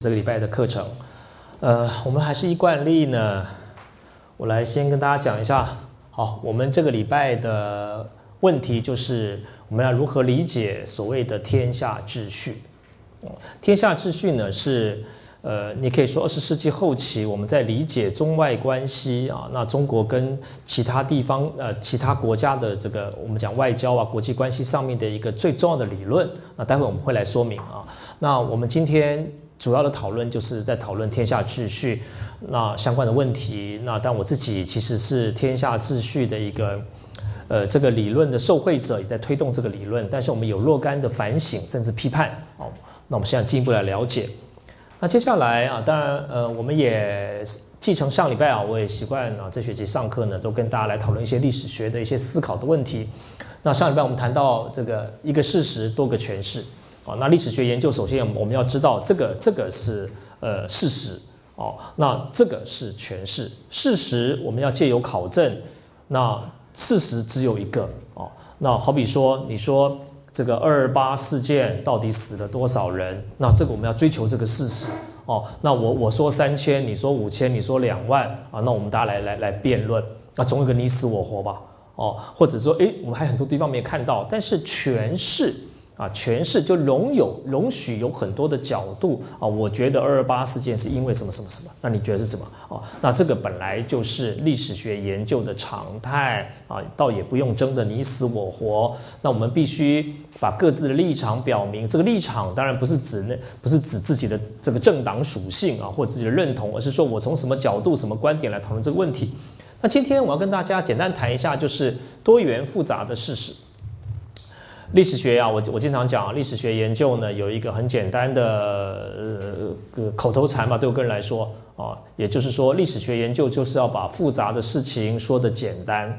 这个礼拜的课程，呃，我们还是一惯例呢，我来先跟大家讲一下。好，我们这个礼拜的问题就是我们要如何理解所谓的天下秩序。天下秩序呢是，呃，你可以说二十世纪后期我们在理解中外关系啊，那中国跟其他地方呃其他国家的这个我们讲外交啊国际关系上面的一个最重要的理论。那待会我们会来说明啊。那我们今天。主要的讨论就是在讨论天下秩序那相关的问题。那但我自己其实是天下秩序的一个呃这个理论的受惠者，也在推动这个理论。但是我们有若干的反省甚至批判。哦，那我们现在进一步来了解。那接下来啊，当然呃，我们也继承上礼拜啊，我也习惯啊，这学期上课呢都跟大家来讨论一些历史学的一些思考的问题。那上礼拜我们谈到这个一个事实多个诠释。啊，那历史学研究首先我们要知道这个这个是呃事实哦，那这个是诠释事实，我们要借由考证，那事实只有一个哦，那好比说你说这个二二八事件到底死了多少人，那这个我们要追求这个事实哦，那我我说三千，你说五千，你说两万啊，那我们大家来来来辩论，那总有个你死我活吧哦，或者说诶，我们还很多地方没看到，但是诠释。啊，诠释就容有容许有很多的角度啊。我觉得二二八事件是因为什么什么什么？那你觉得是什么？哦，那这个本来就是历史学研究的常态啊，倒也不用争得你死我活。那我们必须把各自的立场表明。这个立场当然不是指那不是指自己的这个政党属性啊，或自己的认同，而是说我从什么角度、什么观点来讨论这个问题。那今天我要跟大家简单谈一下，就是多元复杂的事实。历史学啊，我我经常讲，历史学研究呢有一个很简单的呃口头禅嘛，对我个人来说啊，也就是说，历史学研究就是要把复杂的事情说的简单，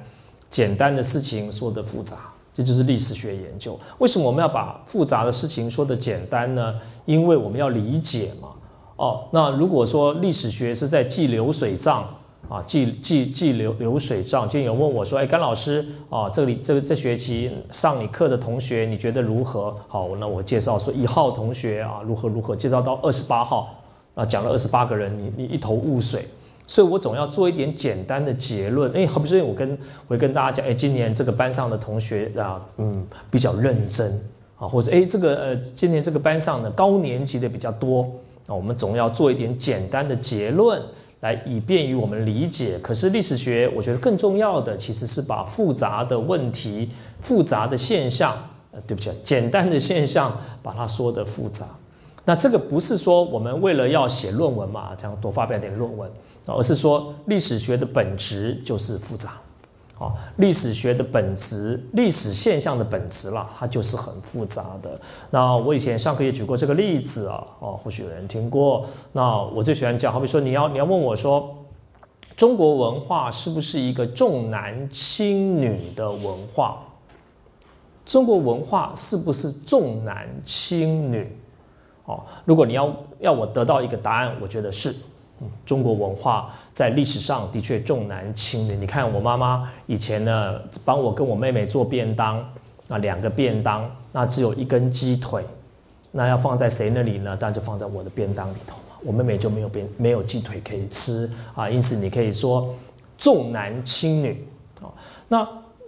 简单的事情说的复杂，这就是历史学研究。为什么我们要把复杂的事情说的简单呢？因为我们要理解嘛。哦，那如果说历史学是在记流水账。啊，记记记流流水账。今天有问我说：“哎，甘老师啊，这里这这学期上你课的同学，你觉得如何？”好，那我介绍说一号同学啊，如何如何，介绍到二十八号啊，讲了二十八个人，你你一头雾水。所以我总要做一点简单的结论。哎，好比说，我跟我会跟大家讲，哎，今年这个班上的同学啊，嗯，比较认真啊，或者哎，这个呃，今年这个班上的高年级的比较多啊，我们总要做一点简单的结论。来以便于我们理解，可是历史学我觉得更重要的其实是把复杂的问题、复杂的现象，呃，对不起，简单的现象把它说的复杂。那这个不是说我们为了要写论文嘛，这样多发表点论文，而是说历史学的本质就是复杂。啊，历史学的本质，历史现象的本质啦，它就是很复杂的。那我以前上课也举过这个例子啊，哦，或许有人听过。那我最喜欢讲，好比说你要你要问我说，中国文化是不是一个重男轻女的文化？中国文化是不是重男轻女？哦，如果你要要我得到一个答案，我觉得是。中国文化在历史上的确重男轻女。你看我妈妈以前呢，帮我跟我妹妹做便当，那两个便当，那只有一根鸡腿，那要放在谁那里呢？当然就放在我的便当里头嘛。我妹妹就没有便没有鸡腿可以吃啊。因此你可以说重男轻女啊。那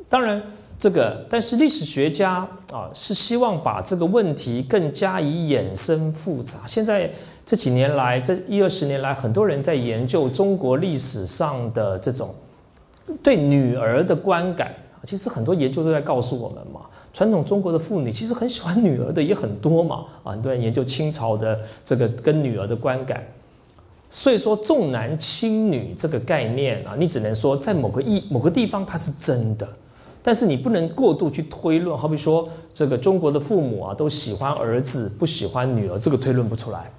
当然这个，但是历史学家啊是希望把这个问题更加以衍生复杂。现在。这几年来，这一二十年来，很多人在研究中国历史上的这种对女儿的观感。其实很多研究都在告诉我们嘛，传统中国的妇女其实很喜欢女儿的也很多嘛。啊，很多人研究清朝的这个跟女儿的观感。所以说重男轻女这个概念啊，你只能说在某个意某个地方它是真的，但是你不能过度去推论。好比说这个中国的父母啊都喜欢儿子不喜欢女儿，这个推论不出来。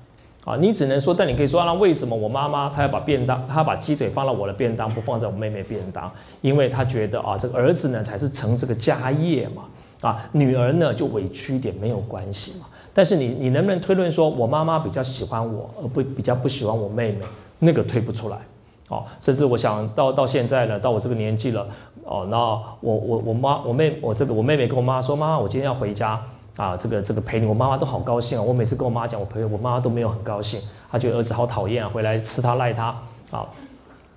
啊，你只能说，但你可以说，那为什么我妈妈她要把便当，她把鸡腿放到我的便当，不放在我妹妹便当？因为她觉得啊，这个儿子呢才是承这个家业嘛，啊，女儿呢就委屈一点没有关系嘛。但是你你能不能推论说我妈妈比较喜欢我，而不比较不喜欢我妹妹？那个推不出来。哦，甚至我想到到现在呢，到我这个年纪了，哦，那我我我妈我妹我这个我妹妹跟我妈说，妈妈我今天要回家。啊，这个这个陪你，我妈妈都好高兴啊。我每次跟我妈讲，我陪我妈妈都没有很高兴，她觉得儿子好讨厌啊，回来吃他赖他啊。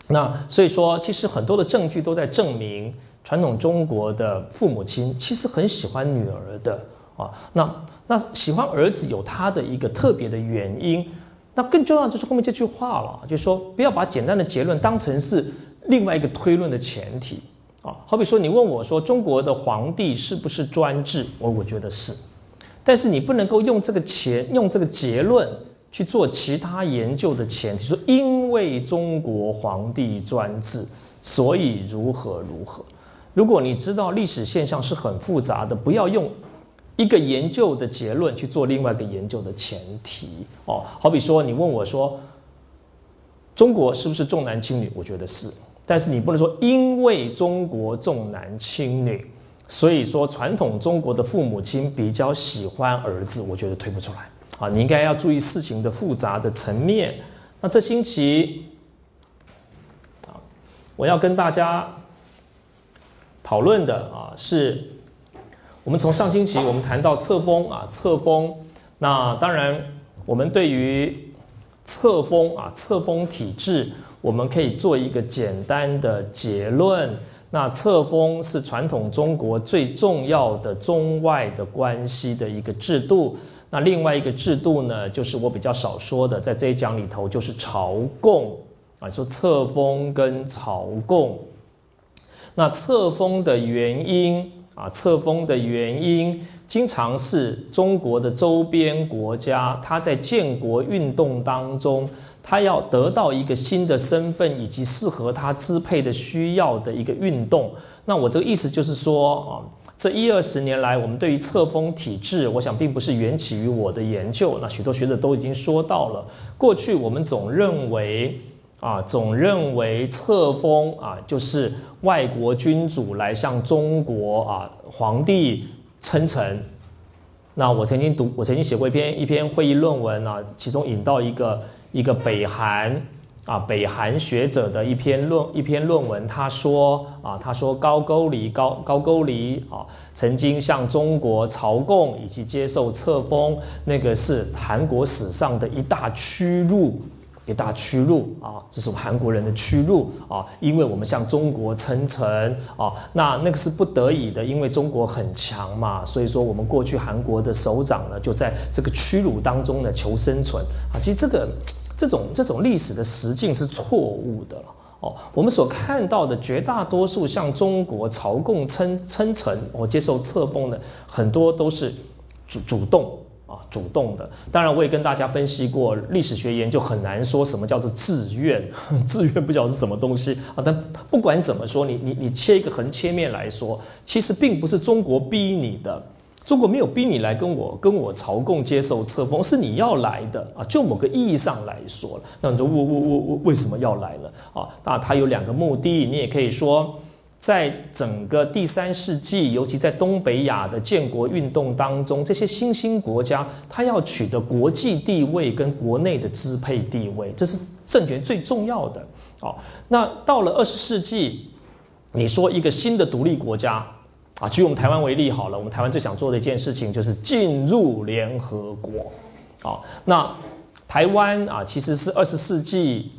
那所以说，其实很多的证据都在证明，传统中国的父母亲其实很喜欢女儿的啊。那那喜欢儿子有他的一个特别的原因。那更重要就是后面这句话了，就是说不要把简单的结论当成是另外一个推论的前提啊。好比说，你问我说中国的皇帝是不是专制？我我觉得是，但是你不能够用这个前用这个结论去做其他研究的前提，说因为中国皇帝专制，所以如何如何。如果你知道历史现象是很复杂的，不要用。一个研究的结论去做另外一个研究的前提哦，好比说你问我说，中国是不是重男轻女？我觉得是，但是你不能说因为中国重男轻女，所以说传统中国的父母亲比较喜欢儿子，我觉得推不出来啊。你应该要注意事情的复杂的层面。那这星期啊，我要跟大家讨论的啊是。我们从上星期我们谈到册封啊，册封，那当然我们对于册封啊，册封体制，我们可以做一个简单的结论。那册封是传统中国最重要的中外的关系的一个制度。那另外一个制度呢，就是我比较少说的，在这一讲里头就是朝贡啊，说册封跟朝贡。那册封的原因。啊，册封的原因经常是中国的周边国家，它在建国运动当中，他要得到一个新的身份以及适合他支配的需要的一个运动。那我这个意思就是说啊，这一二十年来，我们对于册封体制，我想并不是缘起于我的研究，那许多学者都已经说到了。过去我们总认为。啊，总认为册封啊，就是外国君主来向中国啊皇帝称臣。那我曾经读，我曾经写过一篇一篇会议论文啊，其中引到一个一个北韩啊北韩学者的一篇论一篇论文，他说啊，他说高句丽高高句丽啊曾经向中国朝贡以及接受册封，那个是韩国史上的一大屈辱。一大屈辱啊！这是我们韩国人的屈辱啊！因为我们向中国称臣啊，那那个是不得已的，因为中国很强嘛，所以说我们过去韩国的首长呢，就在这个屈辱当中呢求生存啊。其实这个这种这种历史的实境是错误的了哦。我们所看到的绝大多数向中国朝贡称称臣我接受册封的，很多都是主主动。啊，主动的，当然我也跟大家分析过，历史学研究很难说什么叫做自愿，自愿不晓得是什么东西啊。但不管怎么说，你你你切一个横切面来说，其实并不是中国逼你的，中国没有逼你来跟我跟我朝贡接受册封，是你要来的啊。就某个意义上来说，那你说我我我我为什么要来了？啊，那它有两个目的，你也可以说。在整个第三世纪，尤其在东北亚的建国运动当中，这些新兴国家，它要取得国际地位跟国内的支配地位，这是政权最重要的。哦，那到了二十世纪，你说一个新的独立国家啊，举我们台湾为例好了，我们台湾最想做的一件事情就是进入联合国。啊，那台湾啊，其实是二十世纪。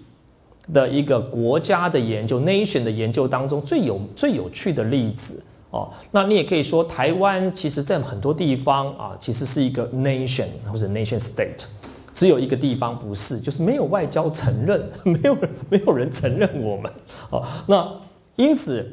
的一个国家的研究，nation 的研究当中最有最有趣的例子哦，那你也可以说台湾其实在很多地方啊，其实是一个 nation 或者 nation state，只有一个地方不是，就是没有外交承认，没有人没有人承认我们哦，那因此。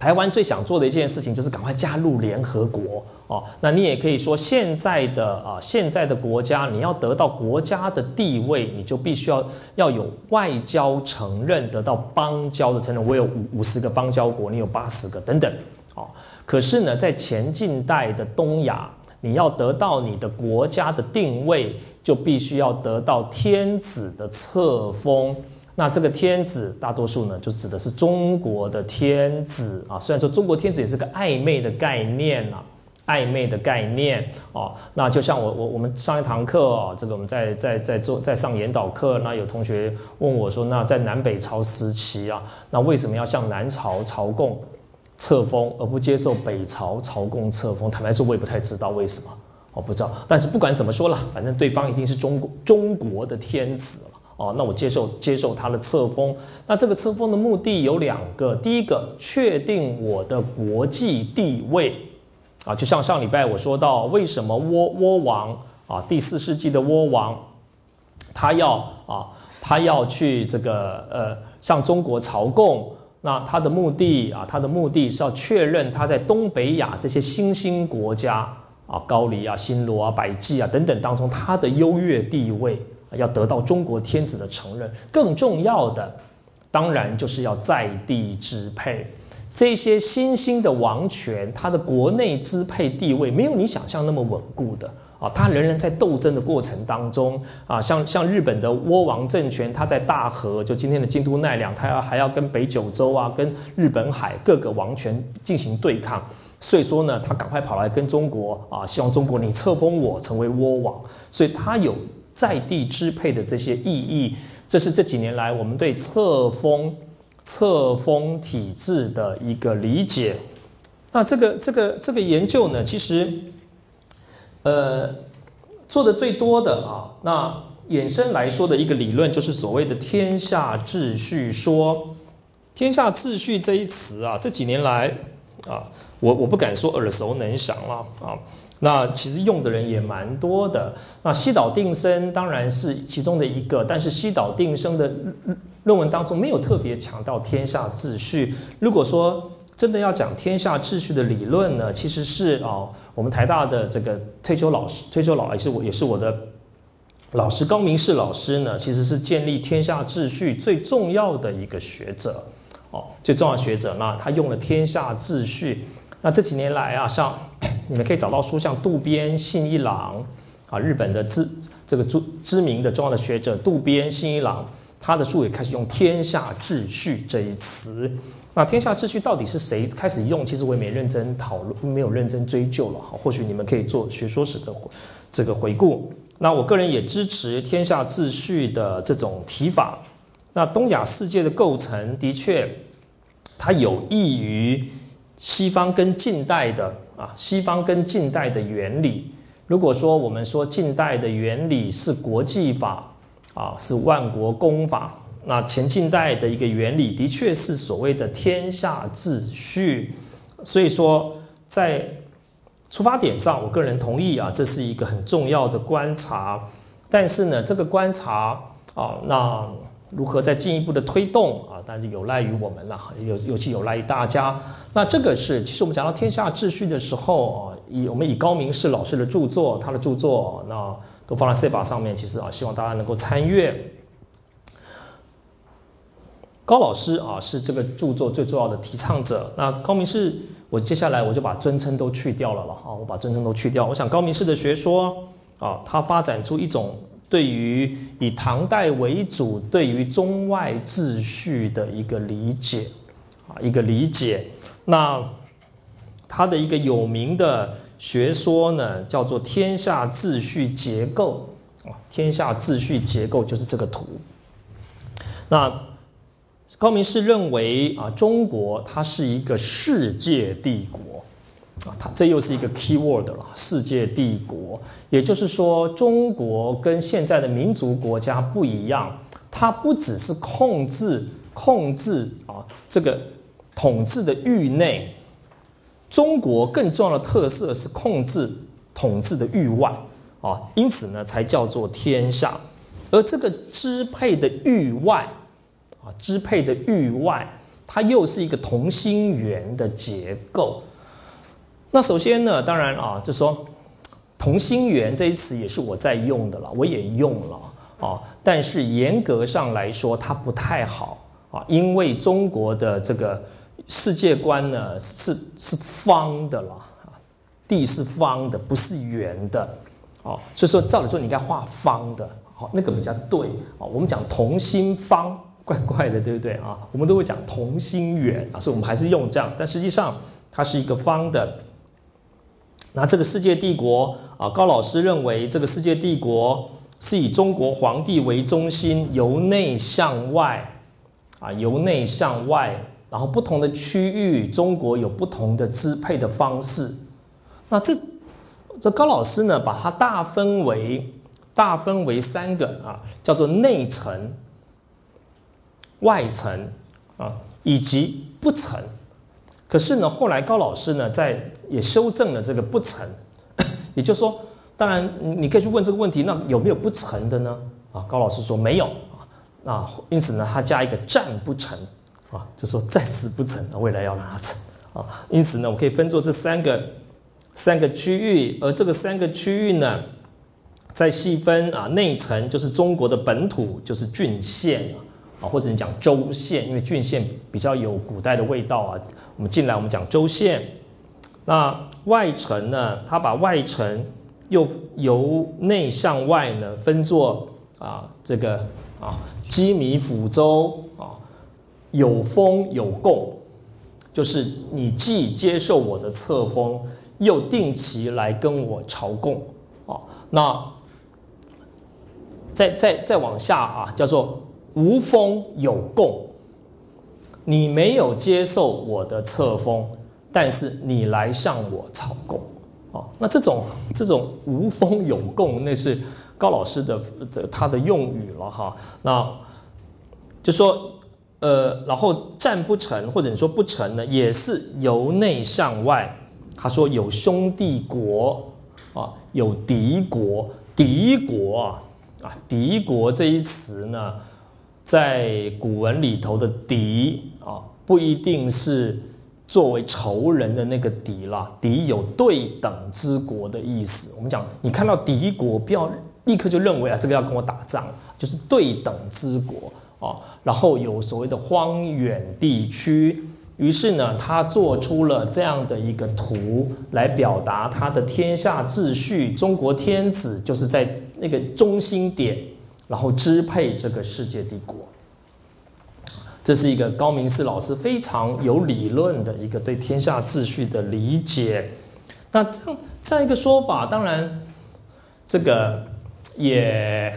台湾最想做的一件事情就是赶快加入联合国哦。那你也可以说，现在的啊，现在的国家，你要得到国家的地位，你就必须要要有外交承认，得到邦交的承认。我有五五十个邦交国，你有八十个等等。哦，可是呢，在前近代的东亚，你要得到你的国家的定位，就必须要得到天子的册封。那这个天子，大多数呢，就指的是中国的天子啊。虽然说中国天子也是个暧昧的概念啊，暧昧的概念哦。那就像我我我们上一堂课哦，这个我们在在在做在上研导课，那有同学问我说，那在南北朝时期啊，那为什么要向南朝朝贡册封，而不接受北朝朝贡册封？坦白说，我也不太知道为什么。我不知道。但是不管怎么说了，反正对方一定是中国中国的天子哦。那我接受接受他的册封。那这个册封的目的有两个，第一个确定我的国际地位啊，就像上礼拜我说到，为什么倭倭王啊，第四世纪的倭王，他要啊，他要去这个呃向中国朝贡。那他的目的啊，他的目的是要确认他在东北亚这些新兴国家啊，高丽啊、新罗啊、百济啊等等当中，他的优越地位要得到中国天子的承认。更重要的，当然就是要在地支配这些新兴的王权，他的国内支配地位没有你想象那么稳固的。啊，他仍然在斗争的过程当中啊，像像日本的倭王政权，他在大和，就今天的京都奈良，他要还要跟北九州啊，跟日本海各个王权进行对抗，所以说呢，他赶快跑来跟中国啊，希望中国你册封我成为倭王，所以他有在地支配的这些意义，这是这几年来我们对册封册封体制的一个理解。那这个这个这个研究呢，其实。呃，做的最多的啊，那衍生来说的一个理论就是所谓的天下秩序说。天下秩序这一词啊，这几年来啊，我我不敢说耳熟能详了啊。那其实用的人也蛮多的。那西岛定生当然是其中的一个，但是西岛定生的论文当中没有特别强调天下秩序。如果说真的要讲天下秩序的理论呢，其实是啊。我们台大的这个退休老师，退休老也是我，也是我的老师高明士老师呢，其实是建立天下秩序最重要的一个学者哦，最重要的学者。那他用了天下秩序。那这几年来啊，像你们可以找到书，像渡边信一郎啊，日本的知这个知知名的重要的学者渡边信一郎，他的书也开始用天下秩序这一词。那天下秩序到底是谁开始用？其实我也没认真讨论，没有认真追究了哈。或许你们可以做学说史的这个回顾。那我个人也支持天下秩序的这种提法。那东亚世界的构成的确，它有益于西方跟近代的啊，西方跟近代的原理。如果说我们说近代的原理是国际法啊，是万国公法。那前近代的一个原理，的确是所谓的天下秩序，所以说在出发点上，我个人同意啊，这是一个很重要的观察。但是呢，这个观察啊，那如何再进一步的推动啊？但是有赖于我们了，尤尤其有赖于大家。那这个是，其实我们讲到天下秩序的时候啊，以我们以高明士老师的著作，他的著作那都放在 C 把上面，其实啊，希望大家能够参阅。高老师啊，是这个著作最重要的提倡者。那高明士，我接下来我就把尊称都去掉了了哈，我把尊称都去掉。我想高明士的学说啊，他发展出一种对于以唐代为主，对于中外秩序的一个理解啊，一个理解。那他的一个有名的学说呢，叫做天下秩序结构啊，天下秩序结构就是这个图。那高明是认为啊，中国它是一个世界帝国啊，它这又是一个 key word 了，世界帝国。也就是说，中国跟现在的民族国家不一样，它不只是控制控制啊这个统治的域内，中国更重要的特色是控制统治的域外啊，因此呢，才叫做天下。而这个支配的域外。啊，支配的域外，它又是一个同心圆的结构。那首先呢，当然啊，就说同心圆这一词也是我在用的了，我也用了啊。但是严格上来说，它不太好啊，因为中国的这个世界观呢是是方的了啊，地是方的，不是圆的哦。所以说，照理说你应该画方的，好，那个比较对啊。我们讲同心方。怪怪的，对不对啊？我们都会讲同心圆啊，所以我们还是用这样。但实际上它是一个方的。那这个世界帝国啊，高老师认为这个世界帝国是以中国皇帝为中心，由内向外啊，由内向外，然后不同的区域，中国有不同的支配的方式。那这这高老师呢，把它大分为大分为三个啊，叫做内层、外层啊，以及不成。可是呢，后来高老师呢，在也修正了这个不成，也就是说，当然你可以去问这个问题，那有没有不成的呢？啊，高老师说没有啊，那因此呢，他加一个暂不成啊，就说暂时不成，未来要让它成啊。因此呢，我可以分作这三个三个区域，而这个三个区域呢，再细分啊，内层就是中国的本土，就是郡县啊，或者你讲州县，因为郡县比较有古代的味道啊。我们进来，我们讲州县。那外层呢，他把外层又由内向外呢分作。啊，这个啊，鸡米府州，有封有贡，就是你既接受我的册封，又定期来跟我朝贡啊。那再再再往下啊，叫做无封有贡，你没有接受我的册封，但是你来向我朝贡啊。那这种这种无封有贡，那是。高老师的这他的用语了哈，那就说呃，然后战不成或者你说不成呢，也是由内向外。他说有兄弟国啊，有敌国，敌国啊啊，敌国这一词呢，在古文里头的敌啊，不一定是作为仇人的那个敌啦，敌有对等之国的意思。我们讲，你看到敌国，不要。立刻就认为啊，这个要跟我打仗，就是对等之国啊。然后有所谓的荒远地区，于是呢，他做出了这样的一个图来表达他的天下秩序。中国天子就是在那个中心点，然后支配这个世界帝国。这是一个高明寺老师非常有理论的一个对天下秩序的理解。那这样这样一个说法，当然这个。也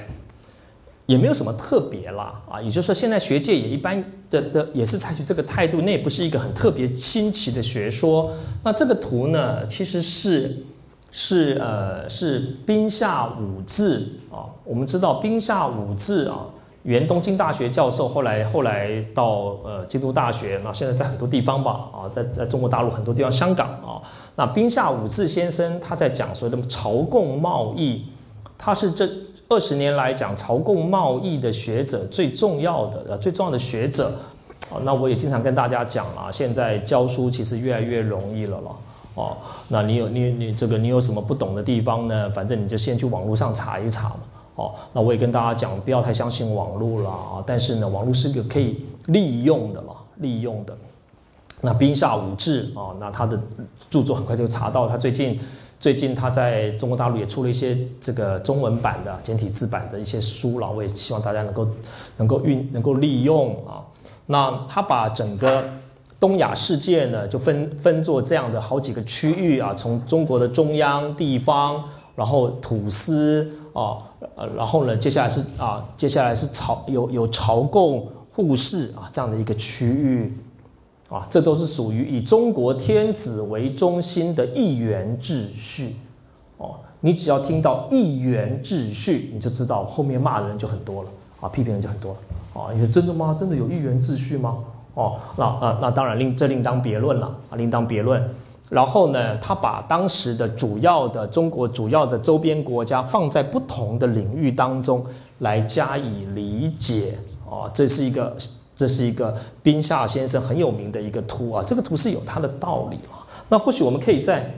也没有什么特别啦，啊，也就是说，现在学界也一般的的也是采取这个态度，那也不是一个很特别新奇的学说。那这个图呢，其实是是呃是冰下武志啊，我们知道冰下武志啊，原东京大学教授，后来后来到呃京都大学，那现在在很多地方吧，啊，在在中国大陆很多地方，香港啊，那冰下武志先生他在讲说的朝贡贸易。他是这二十年来讲朝贡贸易的学者最重要的呃最重要的学者，哦，那我也经常跟大家讲了，现在教书其实越来越容易了了，哦，那你有你你这个你有什么不懂的地方呢？反正你就先去网络上查一查嘛，哦，那我也跟大家讲，不要太相信网络了啊，但是呢，网络是个可以利用的了，利用的。那冰下武志啊，那他的著作很快就查到，他最近。最近他在中国大陆也出了一些这个中文版的简体字版的一些书了，我也希望大家能够能够运能够利用啊。那他把整个东亚世界呢，就分分作这样的好几个区域啊，从中国的中央地方，然后土司啊，然后呢，接下来是啊，接下来是朝有有朝贡互市啊这样的一个区域。啊，这都是属于以中国天子为中心的一元秩序。哦，你只要听到一元秩序，你就知道后面骂的人就很多了啊，批评人就很多了啊。你说真的吗？真的有一元秩序吗？哦，那啊，那当然另这另当别论了啊，另当别论。然后呢，他把当时的主要的中国主要的周边国家放在不同的领域当中来加以理解。啊，这是一个。这是一个宾夏先生很有名的一个图啊，这个图是有它的道理啊。那或许我们可以再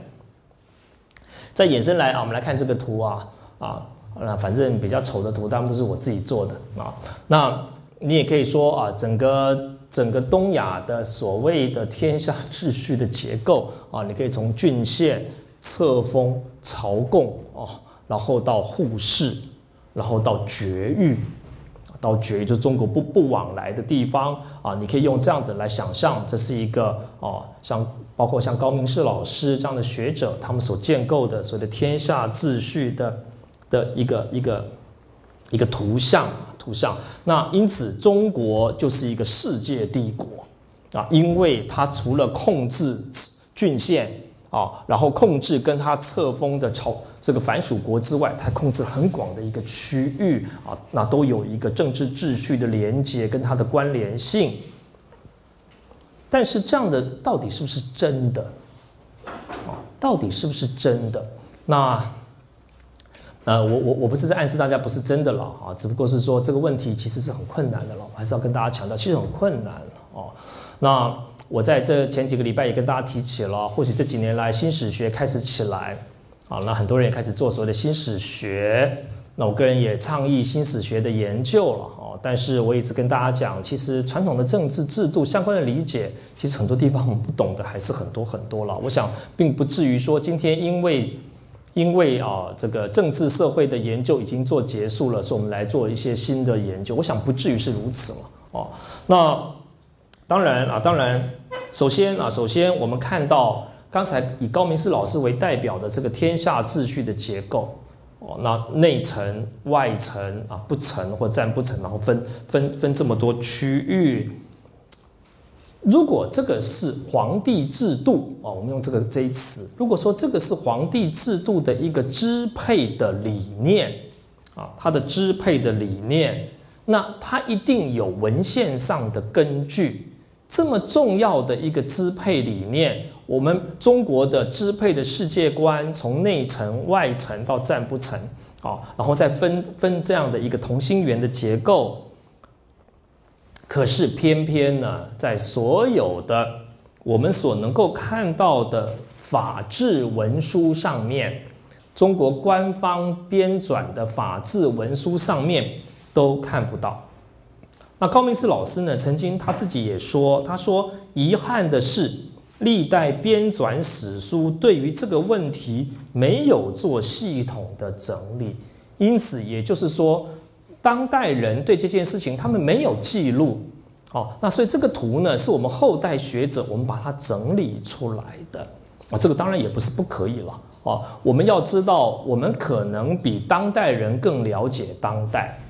再衍生来啊，我们来看这个图啊啊，那反正比较丑的图，他们都是我自己做的啊。那你也可以说啊，整个整个东亚的所谓的天下秩序的结构啊，你可以从郡县、册封、朝贡啊，然后到户市，然后到绝域。到绝就中国不不往来的地方啊，你可以用这样子来想象，这是一个哦，像包括像高明士老师这样的学者，他们所建构的所谓的天下秩序的的一个一个一个图像图像。那因此，中国就是一个世界帝国啊，因为它除了控制郡县啊，然后控制跟他册封的朝这个凡属国之外，它控制很广的一个区域啊，那都有一个政治秩序的连接跟它的关联性。但是这样的到底是不是真的？啊，到底是不是真的？那，呃，我我我不是在暗示大家不是真的了啊，只不过是说这个问题其实是很困难的了，我还是要跟大家强调，其实很困难哦。那我在这前几个礼拜也跟大家提起了，或许这几年来新史学开始起来，啊，那很多人也开始做所谓的新史学，那我个人也倡议新史学的研究了哦。但是我一直跟大家讲，其实传统的政治制度相关的理解，其实很多地方我们不懂的还是很多很多了。我想并不至于说今天因为因为啊这个政治社会的研究已经做结束了，所以我们来做一些新的研究。我想不至于是如此嘛。哦，那当然啊，当然，首先啊，首先我们看到刚才以高明寺老师为代表的这个天下秩序的结构。哦，那内层、外层啊，不成或占不成，然后分分分这么多区域。如果这个是皇帝制度啊，我们用这个这一词。如果说这个是皇帝制度的一个支配的理念啊，它的支配的理念，那它一定有文献上的根据。这么重要的一个支配理念。我们中国的支配的世界观，从内层、外层到站不成，啊，然后再分分这样的一个同心圆的结构。可是偏偏呢，在所有的我们所能够看到的法制文书上面，中国官方编纂的法制文书上面都看不到。那高明寺老师呢，曾经他自己也说，他说遗憾的是。历代编纂史书对于这个问题没有做系统的整理，因此也就是说，当代人对这件事情他们没有记录，哦，那所以这个图呢是我们后代学者我们把它整理出来的，啊，这个当然也不是不可以了，哦，我们要知道我们可能比当代人更了解当代，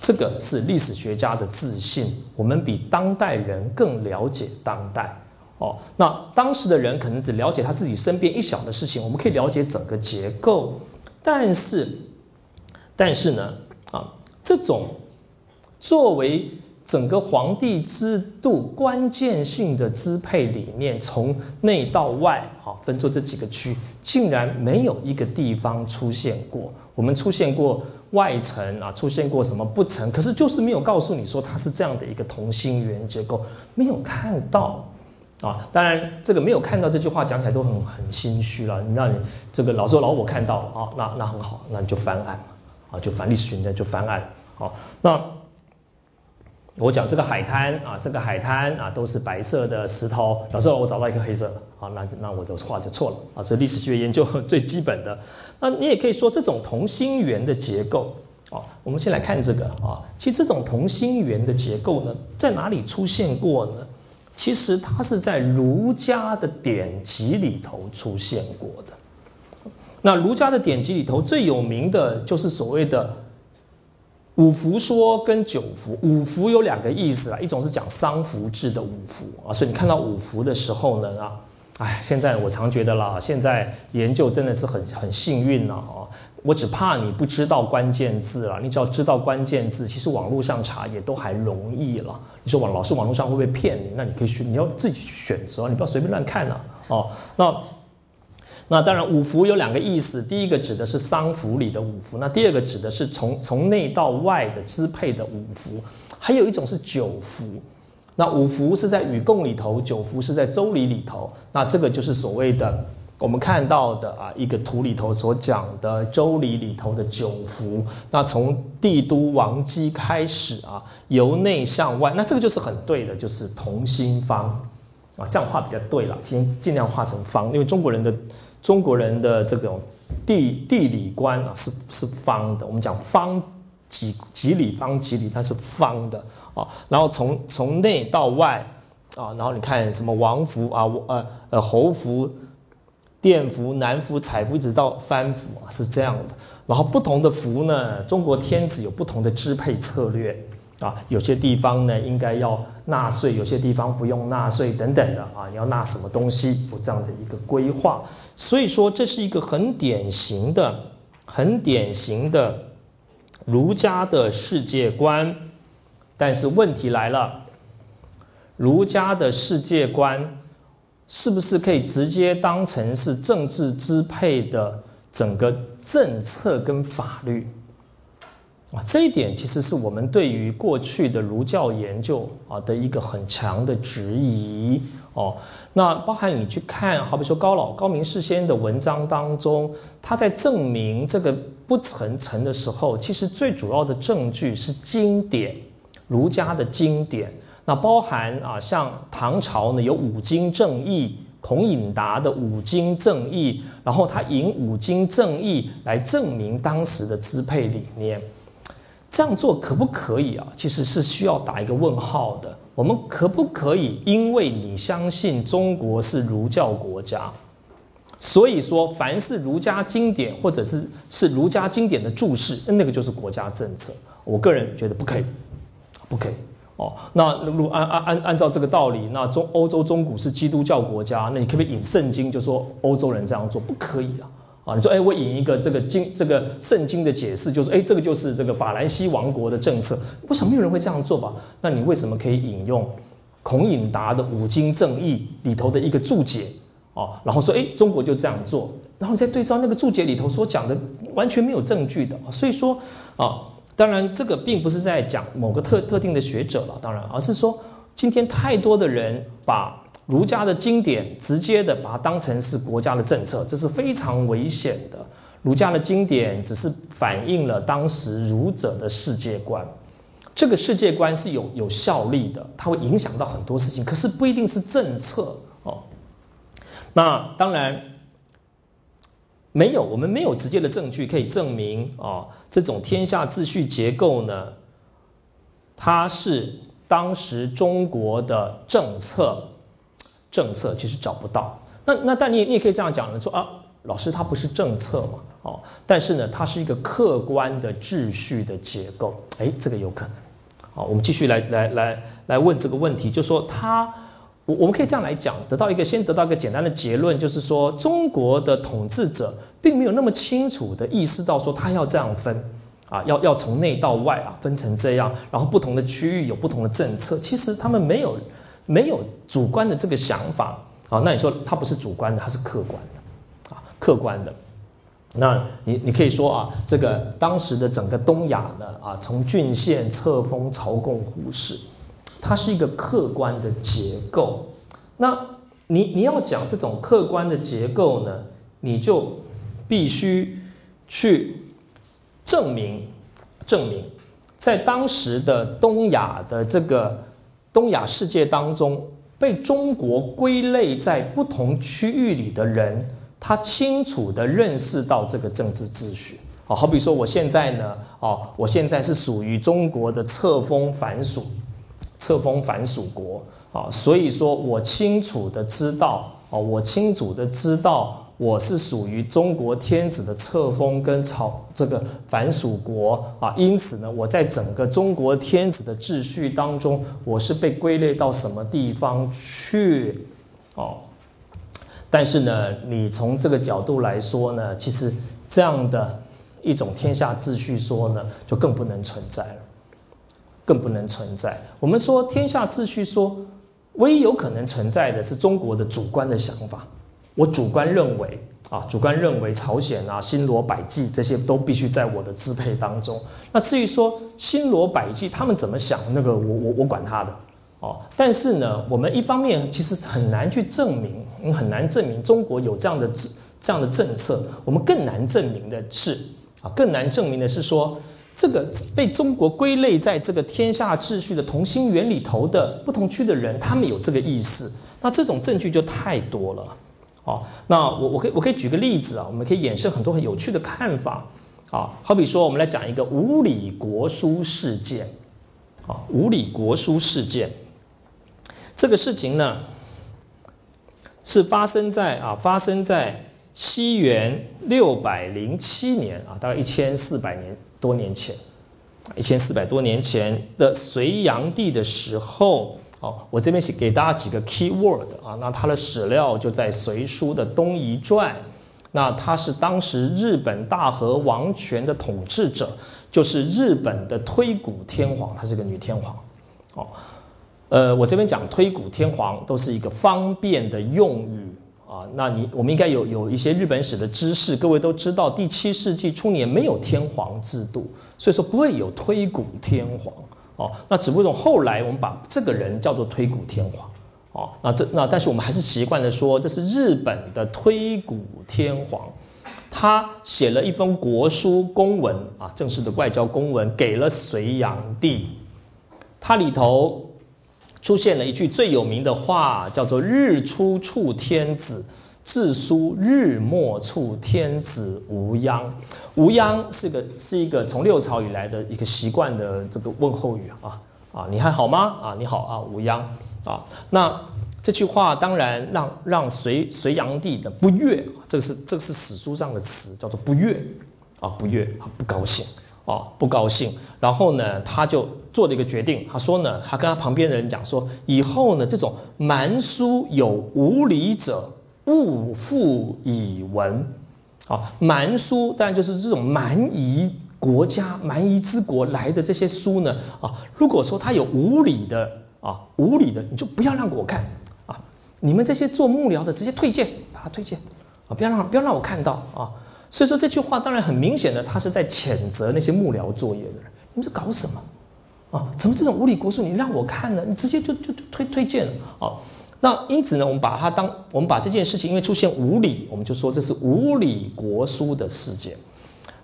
这个是历史学家的自信，我们比当代人更了解当代。哦，那当时的人可能只了解他自己身边一小的事情，我们可以了解整个结构，但是，但是呢，啊，这种作为整个皇帝制度关键性的支配理念，从内到外，啊，分出这几个区，竟然没有一个地方出现过。我们出现过外层啊，出现过什么不成，可是就是没有告诉你说它是这样的一个同心圆结构，没有看到。啊，当然，这个没有看到这句话讲起来都很很心虚了。你让你这个老说老我看到了啊，那那很好，那你就翻案，啊，就翻历史学家就翻案。好，那我讲这个海滩啊，这个海滩啊都是白色的石头。老师，我找到一个黑色的，好，那那我的话就错了啊。这历史学研究 最基本的，那你也可以说这种同心圆的结构啊。我们先来看这个啊，其实这种同心圆的结构呢，在哪里出现过呢？其实它是在儒家的典籍里头出现过的。那儒家的典籍里头最有名的就是所谓的五福说跟九福。五福有两个意思啊，一种是讲丧服制的五福啊，所以你看到五福的时候呢啊，哎，现在我常觉得啦，现在研究真的是很很幸运呐啊。我只怕你不知道关键字了，你只要知道关键字，其实网络上查也都还容易了。你说网老师网络上会不会骗你？那你可以选，你要自己选择，你不要随便乱看呐。哦，那那当然五福有两个意思，第一个指的是丧服里的五福，那第二个指的是从从内到外的支配的五福，还有一种是九福。那五福是在禹贡里头，九福是在周礼里头，那这个就是所谓的。我们看到的啊，一个图里头所讲的《周礼》里头的九福，那从帝都王姬开始啊，由内向外，那这个就是很对的，就是同心方啊，这样画比较对了，尽尽量画成方，因为中国人的中国人的这种地地理观啊是是方的，我们讲方几几里方几里，它是方的啊，然后从从内到外啊，然后你看什么王服啊，呃呃侯服。殿服、南服、彩服，一直到藩服啊，是这样的。然后不同的服呢，中国天子有不同的支配策略啊，有些地方呢应该要纳税，有些地方不用纳税等等的啊，你要纳什么东西，有这样的一个规划。所以说，这是一个很典型的、很典型的儒家的世界观。但是问题来了，儒家的世界观是不是可以直接当成是政治支配的整个政策跟法律？啊，这一点其实是我们对于过去的儒教研究啊的一个很强的质疑哦。那包含你去看，好比说高老高明事先的文章当中，他在证明这个不成成的时候，其实最主要的证据是经典，儒家的经典。那包含啊，像唐朝呢有五经正义，孔颖达的五经正义，然后他引五经正义来证明当时的支配理念。这样做可不可以啊？其实是需要打一个问号的。我们可不可以？因为你相信中国是儒教国家，所以说凡是儒家经典或者是是儒家经典的注释，那个就是国家政策。我个人觉得不可以，不可以哦。那如按按按按照这个道理，那中欧洲中古是基督教国家，那你可不可以引圣经就说欧洲人这样做？不可以啊。啊，你说，哎，我引一个这个经，这个圣经的解释，就是，哎，这个就是这个法兰西王国的政策。我想没有人会这样做吧？那你为什么可以引用孔颖达的《五经正义》里头的一个注解啊？然后说，哎，中国就这样做，然后你再对照那个注解里头所讲的，完全没有证据的。所以说，啊，当然这个并不是在讲某个特特定的学者了，当然，而是说今天太多的人把。儒家的经典直接的把它当成是国家的政策，这是非常危险的。儒家的经典只是反映了当时儒者的世界观，这个世界观是有有效力的，它会影响到很多事情，可是不一定是政策哦。那当然没有，我们没有直接的证据可以证明啊，这种天下秩序结构呢，它是当时中国的政策。政策其实找不到，那那但你你也可以这样讲呢，说啊，老师它不是政策嘛，哦，但是呢，它是一个客观的秩序的结构，哎，这个有可能。好，我们继续来来来来问这个问题，就说他，我我们可以这样来讲，得到一个先得到一个简单的结论，就是说中国的统治者并没有那么清楚的意识到说他要这样分啊，要要从内到外啊分成这样，然后不同的区域有不同的政策，其实他们没有。没有主观的这个想法啊，那你说它不是主观的，它是客观的啊，客观的。那你你可以说啊，这个当时的整个东亚呢啊，从郡县册封朝贡胡氏，它是一个客观的结构。那你你要讲这种客观的结构呢，你就必须去证明证明，在当时的东亚的这个。东亚世界当中，被中国归类在不同区域里的人，他清楚的认识到这个政治秩序。哦，好比说我现在呢，哦，我现在是属于中国的册封藩属，册封藩属国，啊，所以说我清楚的知道，哦，我清楚的知道。我是属于中国天子的册封跟朝这个凡属国啊，因此呢，我在整个中国天子的秩序当中，我是被归类到什么地方去？哦，但是呢，你从这个角度来说呢，其实这样的一种天下秩序说呢，就更不能存在了，更不能存在。我们说天下秩序说，唯一有可能存在的是中国的主观的想法。我主观认为啊，主观认为朝鲜啊、新罗、百济这些都必须在我的支配当中。那至于说新罗、百济他们怎么想，那个我我我管他的哦。但是呢，我们一方面其实很难去证明，很难证明中国有这样的政这样的政策。我们更难证明的是啊，更难证明的是说，这个被中国归类在这个天下秩序的同心圆里头的不同区的人，他们有这个意识。那这种证据就太多了。那我我可以我可以举个例子啊，我们可以衍生很多很有趣的看法啊，好比说我们来讲一个五里国书事件，啊，五里国书事件，这个事情呢是发生在啊发生在西元六百零七年啊，大概一千四百年多年前，一千四百多年前的隋炀帝的时候，哦，我这边写给大家几个 key word 啊，那它的史料就在《隋书》的东夷传，那他是当时日本大和王权的统治者，就是日本的推古天皇，她是个女天皇，哦，呃，我这边讲推古天皇都是一个方便的用语。啊，那你我们应该有有一些日本史的知识，各位都知道，第七世纪初年没有天皇制度，所以说不会有推古天皇哦。那只不过后来我们把这个人叫做推古天皇哦。那这那但是我们还是习惯的说这是日本的推古天皇，他写了一封国书公文啊，正式的外交公文给了隋炀帝，它里头。出现了一句最有名的话，叫做“日出处天子，自书日没处天子无央”。无央是个是一个从六朝以来的一个习惯的这个问候语啊啊，你还好吗？啊，你好啊，无央啊。那这句话当然让让隋隋炀帝的不悦，这个是这个是史书上的词，叫做不悦啊，不悦啊，不高兴。啊，不高兴，然后呢，他就做了一个决定。他说呢，他跟他旁边的人讲说，以后呢，这种蛮书有无礼者，勿复以闻。啊，蛮书当然就是这种蛮夷国家、蛮夷之国来的这些书呢，啊，如果说他有无理的啊，无理的，你就不要让我看啊。你们这些做幕僚的，直接推荐，把他推荐啊，不要让不要让我看到啊。所以说这句话当然很明显的，他是在谴责那些幕僚作业的人。你们在搞什么啊？怎么这种无理国书你让我看呢？你直接就就推推荐了啊？那因此呢，我们把它当我们把这件事情，因为出现无理，我们就说这是无理国书的事件。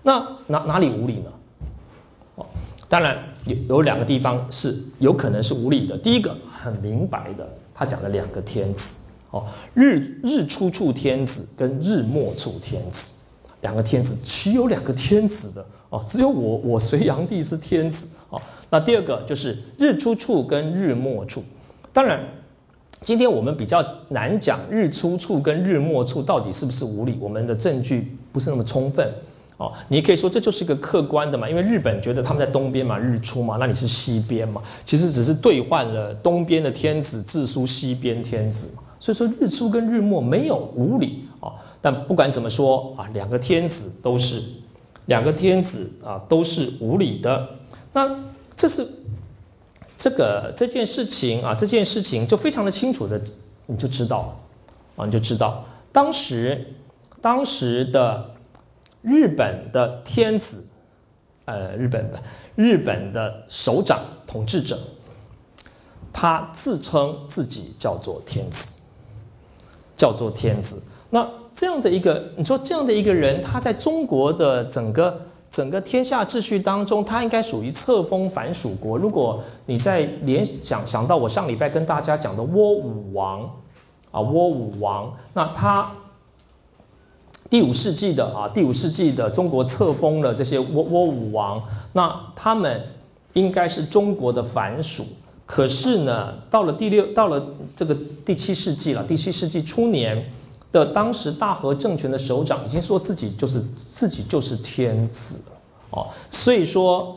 那哪哪里无理呢？哦，当然有有两个地方是有可能是无理的。第一个很明白的，他讲了两个天子哦，日日出处天子跟日没处天子。两个天子，岂有两个天子的哦？只有我，我隋炀帝是天子哦。那第二个就是日出处跟日没处。当然，今天我们比较难讲日出处跟日没处到底是不是无理，我们的证据不是那么充分哦。你可以说这就是一个客观的嘛，因为日本觉得他们在东边嘛，日出嘛，那你是西边嘛，其实只是兑换了东边的天子自书西边天子嘛。所以说日出跟日没没有无理啊。但不管怎么说啊，两个天子都是两个天子啊，都是无理的。那这是这个这件事情啊，这件事情就非常的清楚的，你就知道啊，你就知道当时当时的日本的天子，呃，日本的日本的首长统治者，他自称自己叫做天子，叫做天子。那这样的一个，你说这样的一个人，他在中国的整个整个天下秩序当中，他应该属于册封藩属国。如果你在联想想到我上礼拜跟大家讲的倭武王啊，倭武王，那他第五世纪的啊，第五世纪的中国册封了这些倭倭武王，那他们应该是中国的藩属。可是呢，到了第六，到了这个第七世纪了，第七世纪初年。的当时大和政权的首长已经说自己就是自己就是天子哦，所以说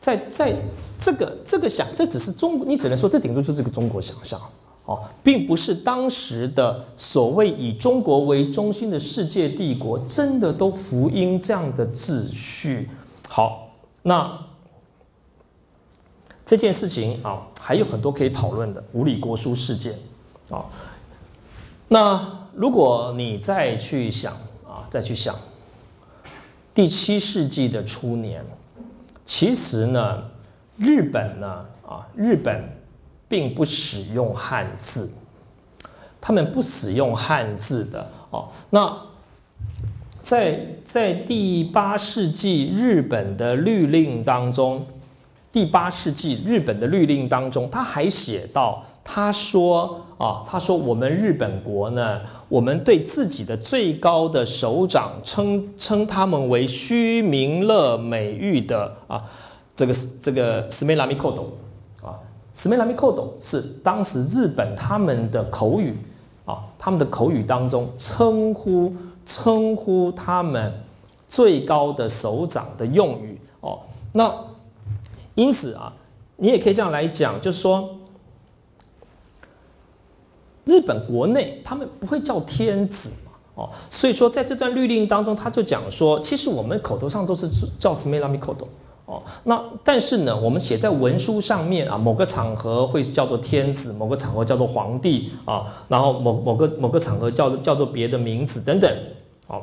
在在这个这个想这只是中你只能说这顶多就是个中国想象哦，并不是当时的所谓以中国为中心的世界帝国真的都福音这样的秩序。好，那这件事情啊还有很多可以讨论的无理国书事件啊，那。如果你再去想啊，再去想第七世纪的初年，其实呢，日本呢啊，日本并不使用汉字，他们不使用汉字的哦。那在在第八世纪日本的律令当中，第八世纪日本的律令当中，他还写到。他说：“啊，他说我们日本国呢，我们对自己的最高的首长称称他们为虚名乐美誉的啊，这个这个斯梅拉米寇斗啊，斯梅拉米寇斗是当时日本他们的口语啊，他们的口语当中称呼称呼他们最高的首长的用语哦。那因此啊，你也可以这样来讲，就是说，日本国内他们不会叫天子嘛，哦，所以说在这段律令当中，他就讲说，其实我们口头上都是叫 “smela mikoto”。哦，那但是呢，我们写在文书上面啊，某个场合会叫做天子，某个场合叫做皇帝啊，然后某某个某个场合叫叫做别的名字等等。哦，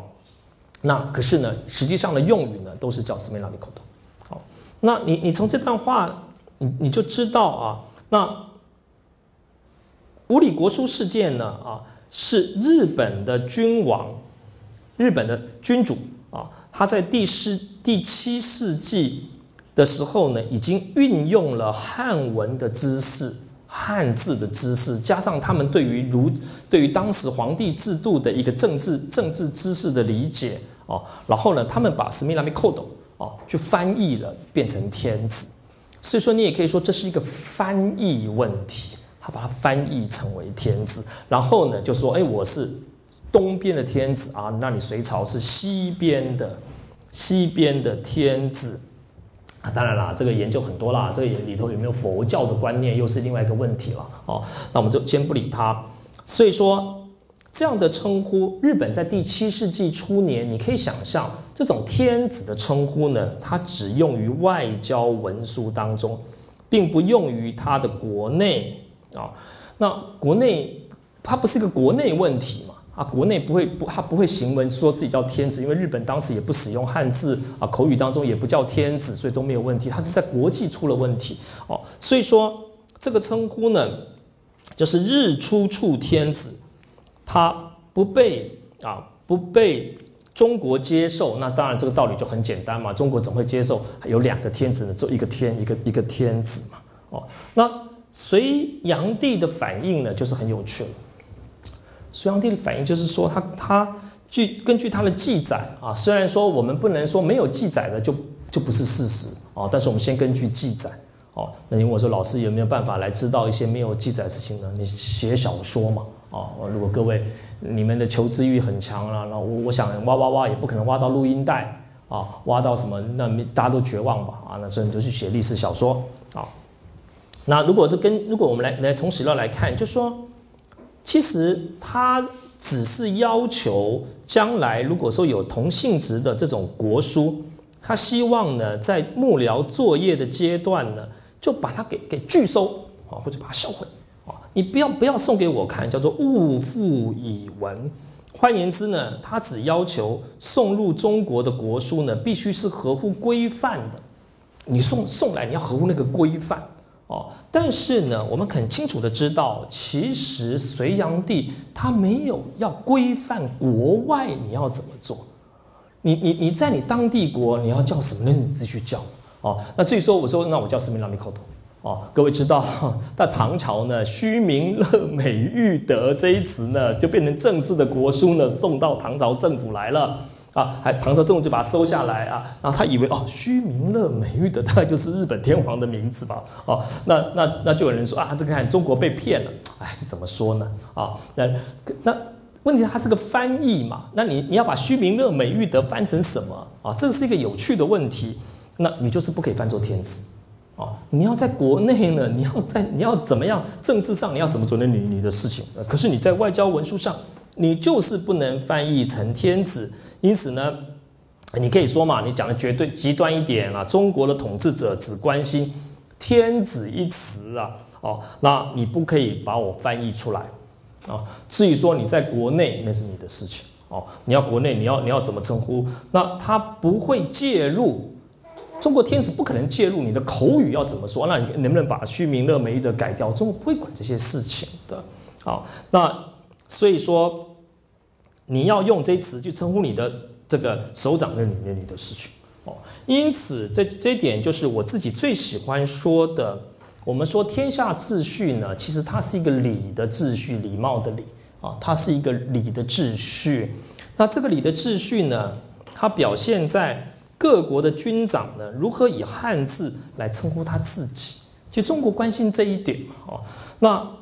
那可是呢，实际上的用语呢，都是叫 s m e l a m i k o t 好，那你你从这段话，你你就知道啊，那五里国书事件呢啊，是日本的君王，日本的君主啊，他在第四第七世纪。的时候呢，已经运用了汉文的知识、汉字的知识，加上他们对于儒、对于当时皇帝制度的一个政治政治知识的理解哦，然后呢，他们把斯密拉米寇斗哦，去翻译了，变成天子。所以说，你也可以说这是一个翻译问题，把它翻译成为天子，然后呢，就说，哎，我是东边的天子啊，那你隋朝是西边的西边的天子。啊，当然啦，这个研究很多啦，这个里头有没有佛教的观念，又是另外一个问题了哦。那我们就先不理它。所以说，这样的称呼，日本在第七世纪初年，你可以想象，这种天子的称呼呢，它只用于外交文书当中，并不用于它的国内啊。那国内，它不是一个国内问题嘛？啊，国内不会不，他不会行文说自己叫天子，因为日本当时也不使用汉字啊，口语当中也不叫天子，所以都没有问题。他是在国际出了问题哦，所以说这个称呼呢，就是日出处天子，他不被啊不被中国接受。那当然这个道理就很简单嘛，中国怎么会接受有两个天子呢？做一个天一个一个天子嘛。哦，那隋炀帝的反应呢，就是很有趣了。隋炀帝的反应就是说，他他据根据他的记载啊，虽然说我们不能说没有记载的就就不是事实啊，但是我们先根据记载哦。那因为我说老师有没有办法来知道一些没有记载的事情呢？你写小说嘛啊？如果各位你们的求知欲很强了，那我我想挖挖挖也不可能挖到录音带啊，挖到什么那大家都绝望吧啊？那所以你就去写历史小说啊。那如果是跟如果我们来来从史料来看，就说。其实他只是要求将来如果说有同性质的这种国书，他希望呢在幕僚作业的阶段呢，就把它给给拒收啊，或者把它销毁啊，你不要不要送给我看，叫做勿复以文。换言之呢，他只要求送入中国的国书呢，必须是合乎规范的，你送送来你要合乎那个规范。哦，但是呢，我们很清楚的知道，其实隋炀帝他没有要规范国外你要怎么做，你你你在你当地国你要叫什么呢？你自己去叫。哦，那所以说我说那我叫什么拉米口头。哦，各位知道，那唐朝呢，“虚名乐美玉德”这一词呢，就变成正式的国书呢，送到唐朝政府来了。啊，还唐朝政府就把它收下来啊，然后他以为哦，虚名乐美玉的大概就是日本天皇的名字吧？哦，那那那就有人说啊，这个看中国被骗了，哎，这怎么说呢？啊，那那问题它是个翻译嘛？那你你要把虚名乐美玉德翻成什么啊？这是一个有趣的问题。那你就是不可以翻作天子啊！你要在国内呢，你要在你要怎么样？政治上你要怎么做你你的事情？可是你在外交文书上，你就是不能翻译成天子。因此呢，你可以说嘛，你讲的绝对极端一点啊，中国的统治者只关心天子一词啊，哦，那你不可以把我翻译出来啊。至于说你在国内，那是你的事情哦。你要国内，你要你要怎么称呼？那他不会介入，中国天子不可能介入你的口语要怎么说？那你能不能把虚名乐美玉的改掉？中国不会管这些事情的。好，那所以说。你要用这词去称呼你的这个首长的里面你的事情哦，因此这这一点就是我自己最喜欢说的。我们说天下秩序呢，其实它是一个礼的秩序，礼貌的礼啊，它是一个礼的秩序。那这个礼的秩序呢，它表现在各国的军长呢如何以汉字来称呼他自己。就中国关心这一点哦，那。